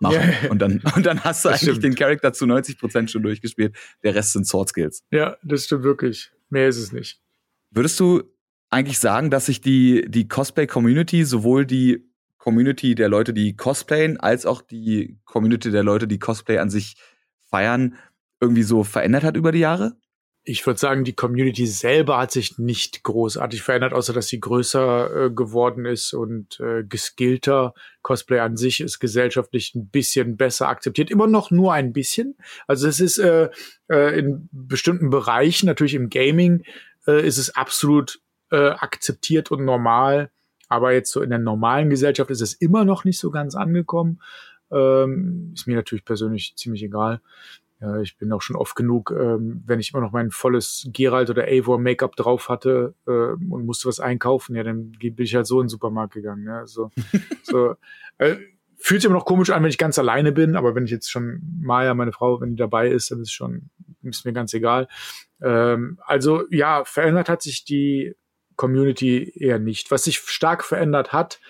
machen. Yeah. Und, dann, und dann hast du das eigentlich stimmt. den Charakter zu 90 Prozent schon durchgespielt. Der Rest sind Sword Skills. Ja, das stimmt wirklich. Mehr ist es nicht. Würdest du eigentlich sagen, dass sich die, die Cosplay-Community, sowohl die Community der Leute, die cosplayen, als auch die Community der Leute, die Cosplay an sich feiern, irgendwie so verändert hat über die Jahre? Ich würde sagen, die Community selber hat sich nicht großartig verändert, außer dass sie größer äh, geworden ist und äh, geskillter. Cosplay an sich ist gesellschaftlich ein bisschen besser akzeptiert. Immer noch nur ein bisschen. Also es ist äh, äh, in bestimmten Bereichen, natürlich im Gaming, äh, ist es absolut äh, akzeptiert und normal. Aber jetzt so in der normalen Gesellschaft ist es immer noch nicht so ganz angekommen. Ähm, ist mir natürlich persönlich ziemlich egal. Ja, ich bin auch schon oft genug, ähm, wenn ich immer noch mein volles Geralt oder Avor Make-up drauf hatte äh, und musste was einkaufen, ja, dann bin ich halt so in den Supermarkt gegangen. Ja, so, [laughs] so äh, fühlt sich immer noch komisch an, wenn ich ganz alleine bin, aber wenn ich jetzt schon Maya, meine Frau, wenn die dabei ist, dann ist schon ist mir ganz egal. Ähm, also ja, verändert hat sich die Community eher nicht. Was sich stark verändert hat,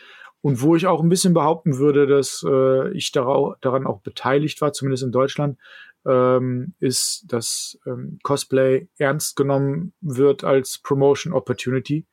und wo ich auch ein bisschen behaupten würde, dass äh, ich daran auch beteiligt war, zumindest in Deutschland, ähm, ist, dass ähm, Cosplay ernst genommen wird als Promotion Opportunity.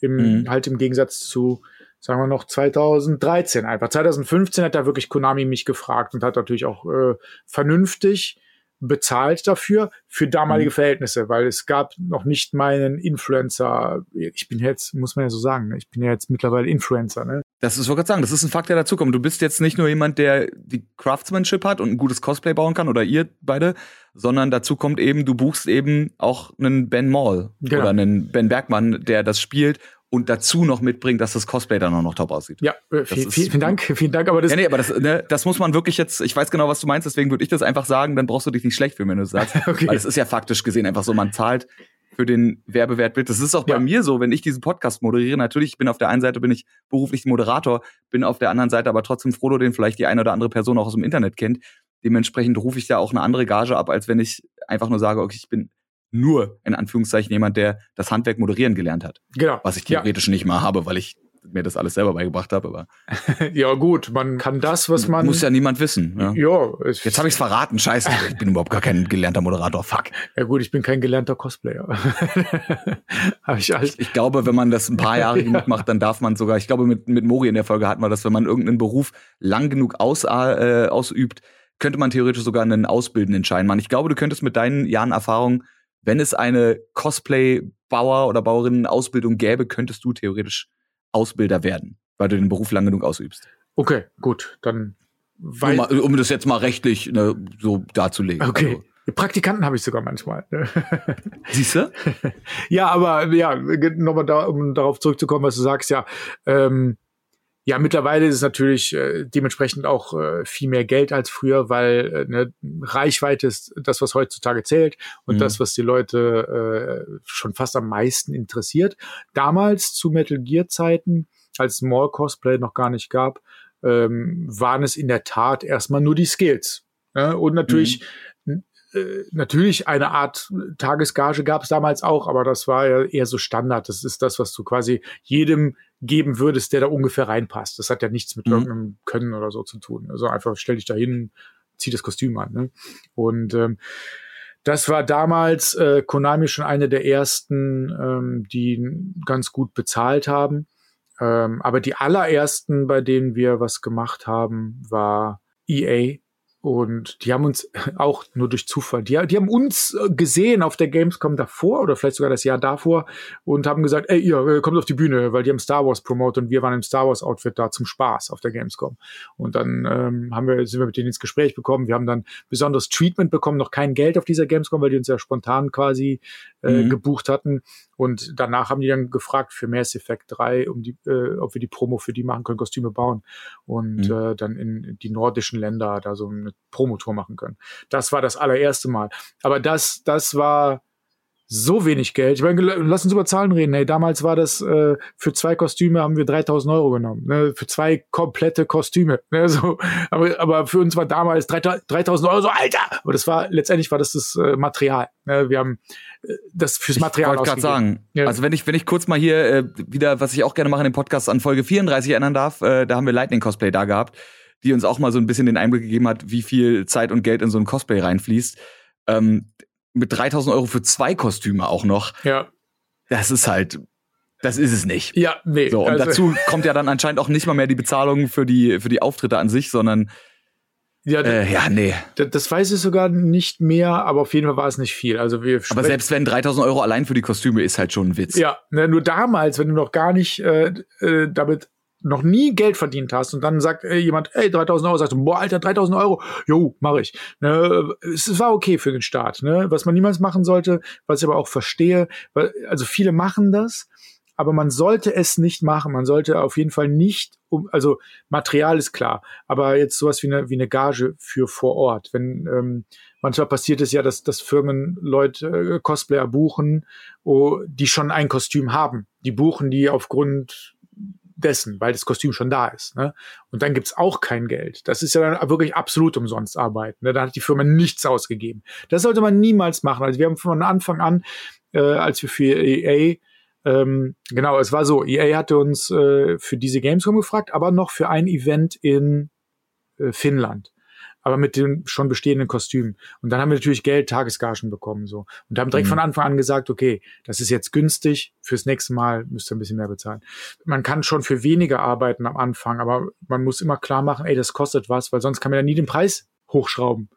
Im, mhm. Halt im Gegensatz zu, sagen wir noch, 2013 einfach. 2015 hat da wirklich Konami mich gefragt und hat natürlich auch äh, vernünftig bezahlt dafür, für damalige mhm. Verhältnisse, weil es gab noch nicht meinen Influencer. Ich bin jetzt, muss man ja so sagen, ne? ich bin ja jetzt mittlerweile Influencer, ne? Das ist, wollte gerade sagen, das ist ein Fakt, der dazukommt. Du bist jetzt nicht nur jemand, der die Craftsmanship hat und ein gutes Cosplay bauen kann, oder ihr beide, sondern dazu kommt eben, du buchst eben auch einen Ben Mall genau. oder einen Ben Bergmann, der das spielt und dazu noch mitbringt, dass das Cosplay dann auch noch top aussieht. Ja, äh, viel, ist, vielen Dank, vielen Dank. Aber das, ja, nee, aber das, ne, das muss man wirklich jetzt, ich weiß genau, was du meinst, deswegen würde ich das einfach sagen, dann brauchst du dich nicht schlecht fühlen, wenn du das sagst. [laughs] okay. Weil es ist ja faktisch gesehen einfach so, man zahlt für den Werbewert Das ist auch bei ja. mir so, wenn ich diesen Podcast moderiere. Natürlich, ich bin auf der einen Seite bin ich beruflich Moderator, bin auf der anderen Seite aber trotzdem Frodo, den vielleicht die eine oder andere Person auch aus dem Internet kennt. Dementsprechend rufe ich da auch eine andere Gage ab, als wenn ich einfach nur sage, okay, ich bin nur in Anführungszeichen jemand, der das Handwerk moderieren gelernt hat. Genau. Was ich theoretisch ja. nicht mal habe, weil ich mir das alles selber beigebracht habe. Aber [laughs] ja gut, man kann das, was man muss ja niemand wissen. Ja. ja Jetzt habe ich es verraten. Scheiße, [laughs] ich bin überhaupt gar kein gelernter Moderator. Fuck. Ja gut, ich bin kein gelernter Cosplayer. [laughs] ich, ich, ich, glaube, wenn man das ein paar Jahre genug macht, dann darf man sogar. Ich glaube, mit mit Mori in der Folge hatten wir das, wenn man irgendeinen Beruf lang genug aus, äh, ausübt, könnte man theoretisch sogar einen ausbildenden Schein machen. Ich glaube, du könntest mit deinen Jahren Erfahrung wenn es eine Cosplay-Bauer oder Bauerinnen-Ausbildung gäbe, könntest du theoretisch Ausbilder werden, weil du den Beruf lang genug ausübst. Okay, gut, dann weil mal, um das jetzt mal rechtlich ne, so darzulegen. Okay. Also. Praktikanten habe ich sogar manchmal. Ne? [laughs] Siehst du? ja, aber ja, nochmal da, um darauf zurückzukommen, was du sagst, ja, ähm, ja, mittlerweile ist es natürlich äh, dementsprechend auch äh, viel mehr Geld als früher, weil äh, ne, Reichweite ist das, was heutzutage zählt und mhm. das, was die Leute äh, schon fast am meisten interessiert. Damals zu Metal Gear Zeiten, als Small Cosplay noch gar nicht gab, ähm, waren es in der Tat erstmal nur die Skills. Ne? Und natürlich mhm äh, natürlich eine Art Tagesgage gab es damals auch, aber das war ja eher so Standard. Das ist das, was du quasi jedem geben würdest, der da ungefähr reinpasst. Das hat ja nichts mit mhm. irgendeinem Können oder so zu tun. Also einfach stell dich da hin, zieh das Kostüm an. Ne? Und ähm, das war damals äh, Konami schon eine der ersten, ähm, die ganz gut bezahlt haben. Ähm, aber die allerersten, bei denen wir was gemacht haben, war EA und die haben uns [laughs] auch nur durch Zufall, die, die haben uns äh, gesehen auf der Gamescom davor oder vielleicht sogar das Jahr davor und haben gesagt, ey, ihr äh, kommt auf die Bühne, weil die haben Star Wars promotet und wir waren im Star Wars Outfit da zum Spaß auf der Gamescom. Und dann ähm, haben wir, sind wir mit denen ins Gespräch bekommen. Wir haben dann besonderes Treatment bekommen, noch kein Geld auf dieser Gamescom, weil die uns ja spontan quasi äh, mhm. gebucht hatten. Und danach haben die dann gefragt für Mass Effect 3, um die, äh, ob wir die Promo für die machen können, Kostüme bauen und mhm. äh, dann in die nordischen Länder da so eine Promotour machen können. Das war das allererste Mal. Aber das, das war so wenig Geld. Ich meine, lass uns über Zahlen reden. Hey, damals war das äh, für zwei Kostüme haben wir 3000 Euro genommen. Ne? Für zwei komplette Kostüme. Ne? [laughs] So, aber, aber für uns war damals 3000 Euro so, Alter! Aber das war, letztendlich war das das äh, Material. Ne? Wir haben äh, das fürs Material Ich wollte gerade sagen, ja. also wenn ich, wenn ich kurz mal hier äh, wieder, was ich auch gerne mache in dem Podcast an Folge 34 erinnern darf, äh, da haben wir Lightning Cosplay da gehabt, die uns auch mal so ein bisschen den Einblick gegeben hat, wie viel Zeit und Geld in so ein Cosplay reinfließt. Ähm, mit 3000 Euro für zwei Kostüme auch noch. Ja. Das ist halt, das ist es nicht. Ja, nee. So, und also dazu kommt ja dann anscheinend auch nicht mal mehr die Bezahlung für die, für die Auftritte an sich, sondern ja, äh, ja, nee. Das, das weiß ich sogar nicht mehr, aber auf jeden Fall war es nicht viel. Also wir aber selbst wenn 3000 Euro allein für die Kostüme ist halt schon ein Witz. Ja, ne, nur damals, wenn du noch gar nicht äh, äh, damit noch nie Geld verdient hast und dann sagt ey, jemand, ey, 3000 Euro, sagst du, boah, Alter, 3000 Euro, jo, mach ich. Ne, es war okay für den Start, ne, was man niemals machen sollte, was ich aber auch verstehe, weil, also viele machen das, aber man sollte es nicht machen. Man sollte auf jeden Fall nicht, um, also Material ist klar, aber jetzt sowas wie eine, wie eine Gage für vor Ort. Wenn ähm, manchmal passiert es ja, dass, dass Firmen Leute, äh, Cosplayer buchen, oh, die schon ein Kostüm haben. Die buchen die aufgrund dessen, weil das Kostüm schon da ist. Ne? Und dann gibt's auch kein Geld. Das ist ja dann wirklich absolut umsonst arbeiten. Ne? Da hat die Firma nichts ausgegeben. Das sollte man niemals machen. Also wir haben von Anfang an, äh, als wir für EA ähm, genau, es war so, EA hatte uns äh, für diese Gamescom gefragt, aber noch für ein Event in äh, Finnland aber mit den schon bestehenden Kostümen. Und dann haben wir natürlich Geld, Tagesgagen bekommen, so. Und haben direkt mhm. von Anfang an gesagt, okay, das ist jetzt günstig, fürs nächste Mal müsst ihr ein bisschen mehr bezahlen. Man kann schon für weniger arbeiten am Anfang, aber man muss immer klar machen, ey, das kostet was, weil sonst kann man ja nie den Preis hochschrauben.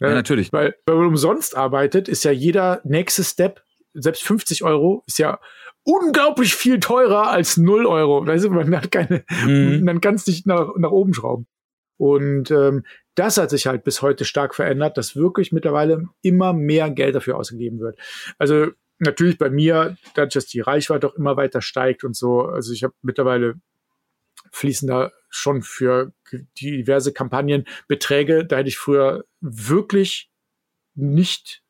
Ja, ja natürlich. Weil, wenn man umsonst arbeitet, ist ja jeder nächste Step, selbst 50 Euro, ist ja unglaublich viel teurer als 0 Euro. Weißt du, man hat keine, mhm. man kann es nicht nach, nach oben schrauben. Und ähm, das hat sich halt bis heute stark verändert, dass wirklich mittlerweile immer mehr Geld dafür ausgegeben wird. Also natürlich bei mir, dadurch, dass die Reichweite auch immer weiter steigt und so, also ich habe mittlerweile fließen da schon für diverse Kampagnen Beträge, da hätte ich früher wirklich nicht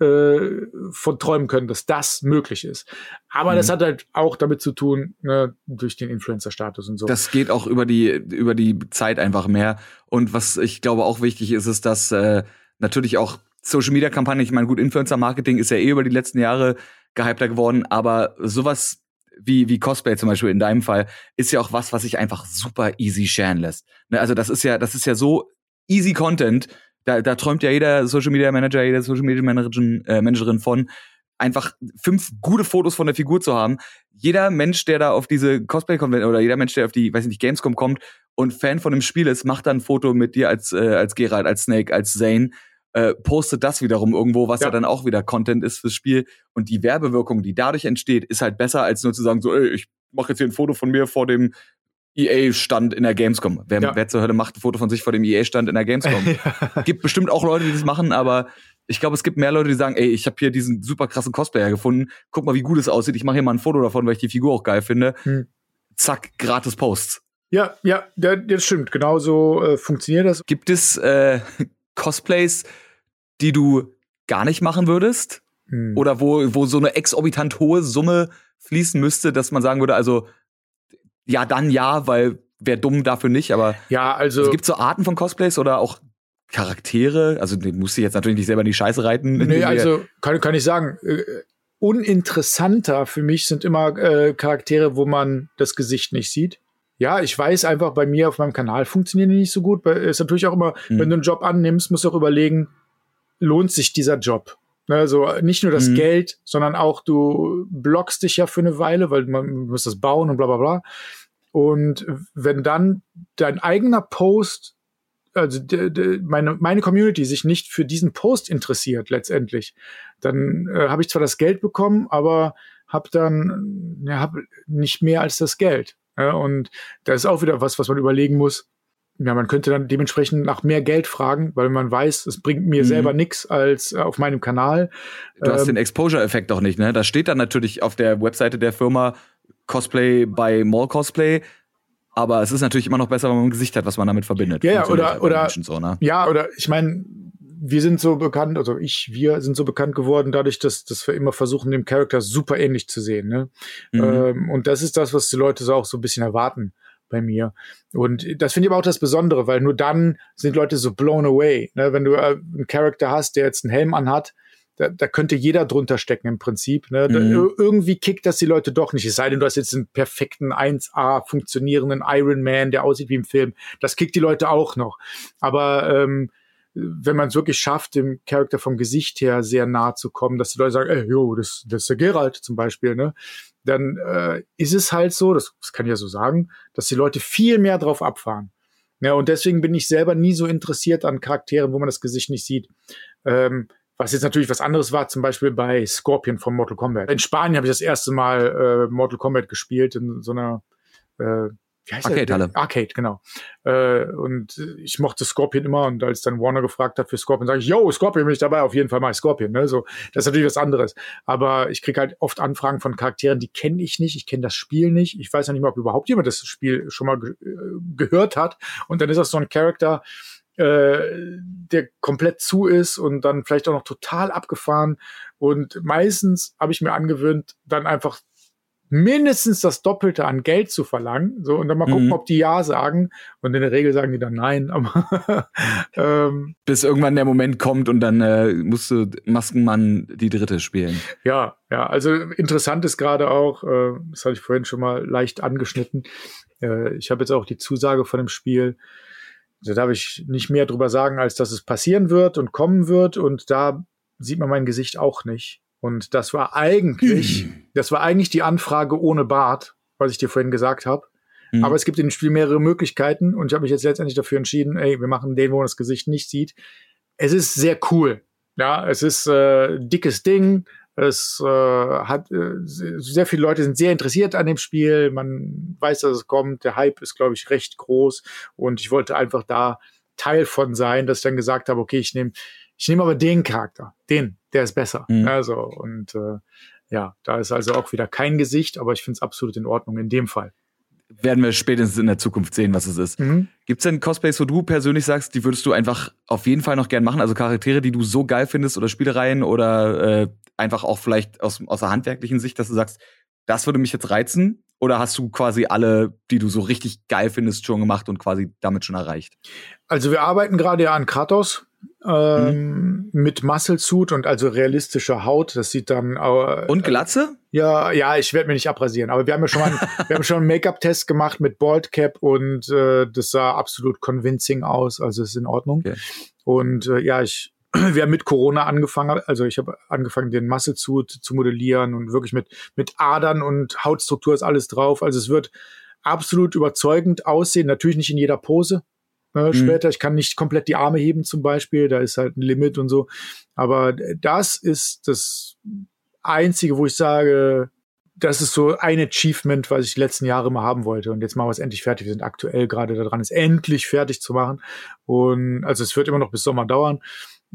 äh, von träumen können, dass das möglich ist. Aber mhm. das hat halt auch damit zu tun, ne, durch den Influencer-Status und so. Das geht auch über die, über die Zeit einfach mehr. Und was ich glaube auch wichtig ist, ist, dass äh, natürlich auch Social Media Kampagnen, ich meine, gut, Influencer Marketing ist ja eh über die letzten Jahre gehypter geworden, aber sowas wie, wie Cosplay zum Beispiel in deinem Fall, ist ja auch was, was sich einfach super easy sharen lässt. Ne, also das ist ja, das ist ja so easy Content, da, da träumt ja jeder Social Media Manager, jede Social Media Managerin, äh, Managerin von, einfach fünf gute Fotos von der Figur zu haben. Jeder Mensch, der da auf diese Cosplay-Konvention oder jeder Mensch, der auf die, weiß ich nicht, Gamescom kommt und Fan von dem Spiel ist, macht dann ein Foto mit dir als, äh, als Geralt, als Snake, als Zane, äh, postet das wiederum irgendwo, was ja. ja dann auch wieder Content ist fürs Spiel. Und die Werbewirkung, die dadurch entsteht, ist halt besser, als nur zu sagen, so, ey, ich mache jetzt hier ein Foto von mir vor dem EA-Stand in der Gamescom. Wer, ja. wer zur Hölle macht ein Foto von sich vor dem EA-Stand in der Gamescom? [laughs] ja. Gibt bestimmt auch Leute, die das machen, aber ich glaube, es gibt mehr Leute, die sagen, ey, ich habe hier diesen super krassen Cosplayer gefunden. Guck mal, wie gut es aussieht. Ich mache hier mal ein Foto davon, weil ich die Figur auch geil finde. Hm. Zack, gratis Posts. Ja, ja, das stimmt. Genauso äh, funktioniert das. Gibt es äh, [laughs] Cosplays, die du gar nicht machen würdest? Hm. Oder wo, wo so eine exorbitant hohe Summe fließen müsste, dass man sagen würde, also ja, dann ja, weil wäre dumm dafür nicht, aber ja, also, also gibt so Arten von Cosplays oder auch Charaktere? Also den musst du jetzt natürlich nicht selber in die Scheiße reiten. Nee, also kann, kann ich sagen, äh, uninteressanter für mich sind immer äh, Charaktere, wo man das Gesicht nicht sieht. Ja, ich weiß einfach, bei mir auf meinem Kanal funktionieren die nicht so gut. Ist natürlich auch immer, mhm. wenn du einen Job annimmst, musst du auch überlegen, lohnt sich dieser Job? Also nicht nur das mhm. Geld, sondern auch du blockst dich ja für eine Weile, weil man muss das bauen und bla bla bla. Und wenn dann dein eigener Post also de, de, meine, meine Community sich nicht für diesen Post interessiert letztendlich, dann äh, habe ich zwar das Geld bekommen, aber habe dann ja, hab nicht mehr als das Geld. Ja, und da ist auch wieder was, was man überlegen muss. Ja, man könnte dann dementsprechend nach mehr Geld fragen, weil man weiß, es bringt mir mhm. selber nichts als äh, auf meinem Kanal. Du ähm, hast den Exposure-Effekt auch nicht, ne? Da steht dann natürlich auf der Webseite der Firma Cosplay bei Mall Cosplay aber es ist natürlich immer noch besser, wenn man ein Gesicht hat, was man damit verbindet. Ja, ja oder, oder, so, ne? ja, oder ich meine, wir sind so bekannt, also ich, wir sind so bekannt geworden, dadurch, dass, dass wir immer versuchen, dem Charakter super ähnlich zu sehen. Ne? Mhm. Ähm, und das ist das, was die Leute so auch so ein bisschen erwarten bei mir. Und das finde ich aber auch das Besondere, weil nur dann sind Leute so blown away. Ne? Wenn du äh, einen Charakter hast, der jetzt einen Helm anhat, da, da könnte jeder drunter stecken im Prinzip. Ne? Da, mhm. irgendwie kickt das die Leute doch nicht. Es sei denn, du hast jetzt einen perfekten 1A funktionierenden Iron Man, der aussieht wie im Film. Das kickt die Leute auch noch. Aber ähm, wenn man es wirklich schafft, dem Charakter vom Gesicht her sehr nah zu kommen, dass die Leute sagen, ey, jo, das, das ist der Geralt zum Beispiel, ne? Dann äh, ist es halt so, das, das kann ich ja so sagen, dass die Leute viel mehr drauf abfahren. Ja, und deswegen bin ich selber nie so interessiert an Charakteren, wo man das Gesicht nicht sieht. Ähm, was jetzt natürlich was anderes war, zum Beispiel bei Scorpion von Mortal Kombat. In Spanien habe ich das erste Mal äh, Mortal Kombat gespielt in so einer äh, wie heißt Arcade Halle. Arcade, genau. Äh, und ich mochte Scorpion immer und als dann Warner gefragt hat für Scorpion, sage ich, yo, Scorpion bin ich dabei, auf jeden Fall mal Scorpion. Ne? So, das ist natürlich was anderes. Aber ich kriege halt oft Anfragen von Charakteren, die kenne ich nicht, ich kenne das Spiel nicht, ich weiß ja nicht mal, ob überhaupt jemand das Spiel schon mal ge äh, gehört hat. Und dann ist das so ein Charakter, äh, der komplett zu ist und dann vielleicht auch noch total abgefahren. Und meistens habe ich mir angewöhnt, dann einfach mindestens das Doppelte an Geld zu verlangen. So, und dann mal gucken, mhm. ob die Ja sagen. Und in der Regel sagen die dann Nein. [laughs] Aber ähm, Bis irgendwann der Moment kommt und dann äh, musst du Maskenmann die dritte spielen. Ja, ja. Also interessant ist gerade auch, äh, das hatte ich vorhin schon mal leicht angeschnitten. Äh, ich habe jetzt auch die Zusage von dem Spiel. Da darf ich nicht mehr drüber sagen, als dass es passieren wird und kommen wird. Und da sieht man mein Gesicht auch nicht. Und das war eigentlich, hm. das war eigentlich die Anfrage ohne Bart, was ich dir vorhin gesagt habe. Hm. Aber es gibt in dem Spiel mehrere Möglichkeiten und ich habe mich jetzt letztendlich dafür entschieden, ey, wir machen den, wo man das Gesicht nicht sieht. Es ist sehr cool. Ja, es ist äh, dickes Ding. Es äh, hat äh, sehr viele Leute sind sehr interessiert an dem Spiel. Man weiß, dass es kommt. Der Hype ist, glaube ich, recht groß. Und ich wollte einfach da Teil von sein, dass ich dann gesagt habe, okay, ich nehme ich nehme aber den Charakter, den, der ist besser. Mhm. Also, und äh, ja, da ist also auch wieder kein Gesicht, aber ich finde es absolut in Ordnung in dem Fall. Werden wir spätestens in der Zukunft sehen, was es ist. Mhm. Gibt es denn Cosplays, wo du persönlich sagst, die würdest du einfach auf jeden Fall noch gern machen? Also Charaktere, die du so geil findest oder Spielereien oder äh, einfach auch vielleicht aus, aus der handwerklichen Sicht, dass du sagst, das würde mich jetzt reizen? Oder hast du quasi alle, die du so richtig geil findest, schon gemacht und quasi damit schon erreicht? Also wir arbeiten gerade ja an Kratos ähm, mhm. mit Muscle Suit und also realistischer Haut. Das sieht dann äh, und Glatze? Ja, ja, ich werde mir nicht abrasieren, aber wir haben ja schon mal, [laughs] wir haben schon einen Make-up-Test gemacht mit Bald Cap und äh, das sah absolut convincing aus, also ist in Ordnung. Okay. Und äh, ja, ich [clears throat] wir haben mit Corona angefangen, also ich habe angefangen, den Muscle Suit zu modellieren und wirklich mit mit Adern und Hautstruktur ist alles drauf. Also es wird absolut überzeugend aussehen, natürlich nicht in jeder Pose, später. Mhm. Ich kann nicht komplett die Arme heben zum Beispiel, da ist halt ein Limit und so. Aber das ist das Einzige, wo ich sage, das ist so ein Achievement, was ich die letzten Jahre mal haben wollte. Und jetzt machen wir es endlich fertig. Wir sind aktuell gerade daran, es endlich fertig zu machen. Und also es wird immer noch bis Sommer dauern.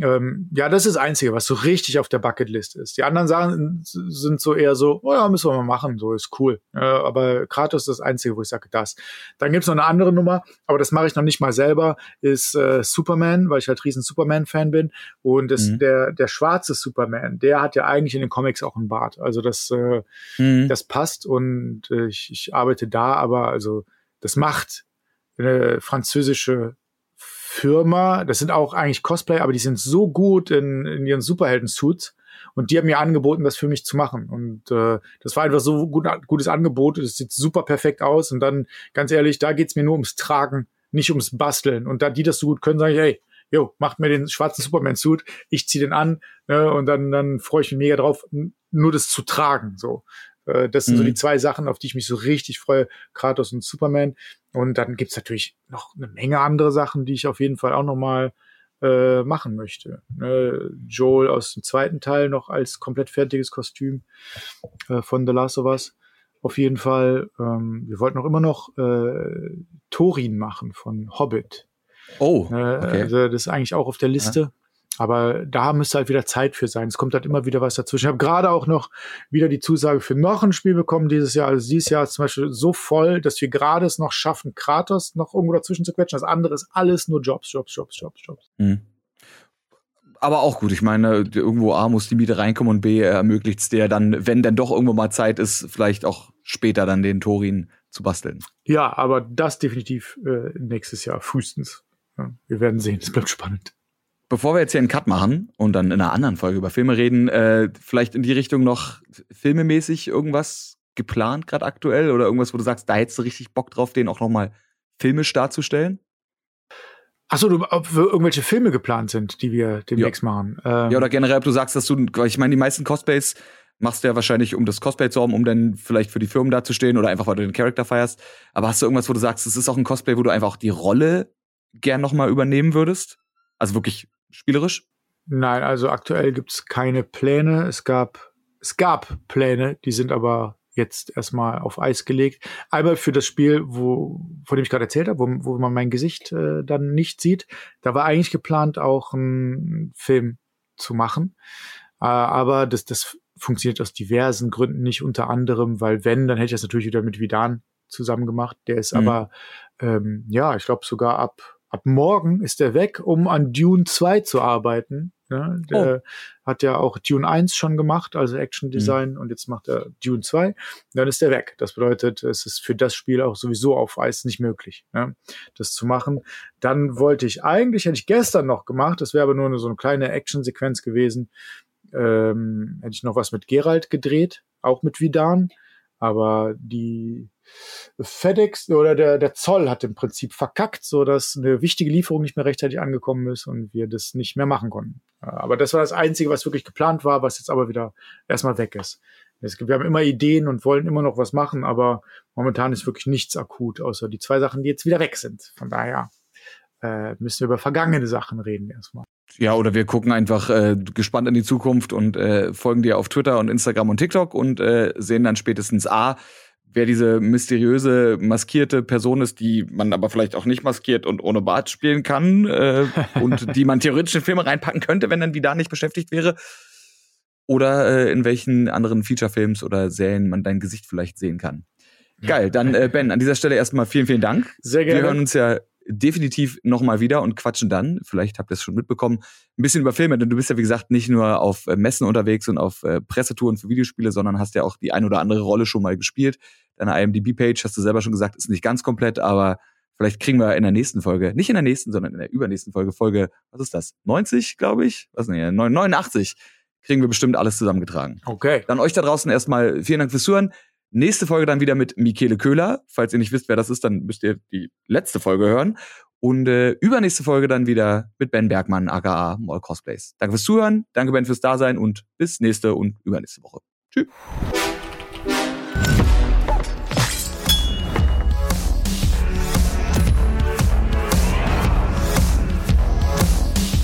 Ähm, ja, das ist das Einzige, was so richtig auf der Bucketlist ist. Die anderen Sachen sind so eher so, oh ja, müssen wir mal machen, so ist cool. Äh, aber Kratos ist das Einzige, wo ich sage, das. Dann gibt's noch eine andere Nummer, aber das mache ich noch nicht mal selber, ist äh, Superman, weil ich halt riesen Superman-Fan bin. Und das, mhm. der, der schwarze Superman, der hat ja eigentlich in den Comics auch einen Bart. Also das, äh, mhm. das passt und äh, ich, ich arbeite da, aber also das macht eine französische Firma, das sind auch eigentlich Cosplay, aber die sind so gut in, in ihren Superhelden-Suits. Und die haben mir angeboten, das für mich zu machen. Und äh, das war einfach so gut, gutes Angebot. Das sieht super perfekt aus. Und dann, ganz ehrlich, da geht's mir nur ums Tragen, nicht ums Basteln. Und da die das so gut können, sage ich, hey, jo, macht mir den schwarzen Superman-Suit, ich zieh den an ne, und dann, dann freue ich mich mega drauf, nur das zu tragen. So. Äh, das sind mhm. so die zwei Sachen, auf die ich mich so richtig freue, Kratos und Superman. Und dann gibt's natürlich noch eine Menge andere Sachen, die ich auf jeden Fall auch noch mal äh, machen möchte. Ne? Joel aus dem zweiten Teil noch als komplett fertiges Kostüm äh, von The Last of Us. Auf jeden Fall. Ähm, wir wollten auch immer noch äh, Thorin machen von Hobbit. Oh, ne, okay. Also das ist eigentlich auch auf der Liste. Aber da müsste halt wieder Zeit für sein. Es kommt halt immer wieder was dazwischen. Ich habe gerade auch noch wieder die Zusage für noch ein Spiel bekommen dieses Jahr. Also dieses Jahr ist zum Beispiel so voll, dass wir gerade es noch schaffen, Kratos noch irgendwo dazwischen zu quetschen. Das andere ist alles nur Jobs, Jobs, Jobs, Jobs, Jobs. Mhm. Aber auch gut. Ich meine, irgendwo A muss die Miete reinkommen und B ermöglicht es dir dann, wenn denn doch irgendwo mal Zeit ist, vielleicht auch später dann den Torin zu basteln. Ja, aber das definitiv äh, nächstes Jahr frühestens. Ja, wir werden sehen. Es bleibt spannend. Bevor wir jetzt hier einen Cut machen und dann in einer anderen Folge über Filme reden, äh, vielleicht in die Richtung noch filmemäßig irgendwas geplant gerade aktuell oder irgendwas, wo du sagst, da hättest du richtig Bock drauf, den auch noch mal filmisch darzustellen? Achso, ob irgendwelche Filme geplant sind, die wir demnächst ja. machen. Ähm ja, oder generell, ob du sagst, dass du, ich meine, die meisten Cosplays machst du ja wahrscheinlich, um das Cosplay zu haben, um dann vielleicht für die Firmen dazustehen oder einfach, weil du den Charakter feierst. Aber hast du irgendwas, wo du sagst, es ist auch ein Cosplay, wo du einfach auch die Rolle gern noch mal übernehmen würdest? Also wirklich spielerisch? Nein, also aktuell gibt es keine Pläne. Es gab, es gab Pläne, die sind aber jetzt erstmal auf Eis gelegt. Einmal für das Spiel, wo, von dem ich gerade erzählt habe, wo, wo man mein Gesicht äh, dann nicht sieht. Da war eigentlich geplant, auch einen Film zu machen. Äh, aber das, das funktioniert aus diversen Gründen nicht, unter anderem, weil wenn, dann hätte ich das natürlich wieder mit Vidan zusammen gemacht. Der ist mhm. aber, ähm, ja, ich glaube sogar ab ab morgen ist er weg, um an Dune 2 zu arbeiten. Ja, der oh. hat ja auch Dune 1 schon gemacht, also Action Design, mhm. und jetzt macht er Dune 2. Dann ist er weg. Das bedeutet, es ist für das Spiel auch sowieso auf Eis nicht möglich, ja, das zu machen. Dann wollte ich eigentlich, hätte ich gestern noch gemacht, das wäre aber nur so eine kleine Action-Sequenz gewesen, ähm, hätte ich noch was mit Gerald gedreht, auch mit Vidan. Aber die FedEx oder der, der Zoll hat im Prinzip verkackt, so dass eine wichtige Lieferung nicht mehr rechtzeitig angekommen ist und wir das nicht mehr machen konnten. Aber das war das Einzige, was wirklich geplant war, was jetzt aber wieder erstmal weg ist. Wir haben immer Ideen und wollen immer noch was machen, aber momentan ist wirklich nichts akut, außer die zwei Sachen, die jetzt wieder weg sind. Von daher äh, müssen wir über vergangene Sachen reden erstmal. Ja, oder wir gucken einfach äh, gespannt in die Zukunft und äh, folgen dir auf Twitter und Instagram und TikTok und äh, sehen dann spätestens A, wer diese mysteriöse, maskierte Person ist, die man aber vielleicht auch nicht maskiert und ohne Bart spielen kann äh, und [laughs] die man theoretisch in Filme reinpacken könnte, wenn dann wieder nicht beschäftigt wäre. Oder äh, in welchen anderen Feature-Films oder Serien man dein Gesicht vielleicht sehen kann. Geil, dann äh, Ben, an dieser Stelle erstmal vielen, vielen Dank. Sehr gerne. Wir hören uns ja definitiv nochmal wieder und quatschen dann, vielleicht habt ihr es schon mitbekommen, ein bisschen über Filme, denn du bist ja wie gesagt nicht nur auf äh, Messen unterwegs und auf äh, Pressetouren für Videospiele, sondern hast ja auch die ein oder andere Rolle schon mal gespielt deine IMDb-Page, hast du selber schon gesagt, ist nicht ganz komplett, aber vielleicht kriegen wir in der nächsten Folge, nicht in der nächsten, sondern in der übernächsten Folge, Folge, was ist das? 90, glaube ich? Was nicht, 89, kriegen wir bestimmt alles zusammengetragen. Okay. Dann euch da draußen erstmal vielen Dank fürs Zuhören. Nächste Folge dann wieder mit Michele Köhler. Falls ihr nicht wisst, wer das ist, dann müsst ihr die letzte Folge hören. Und äh, übernächste Folge dann wieder mit Ben Bergmann, aka Mall Cosplays. Danke fürs Zuhören, danke Ben fürs Dasein und bis nächste und übernächste Woche. Tschüss.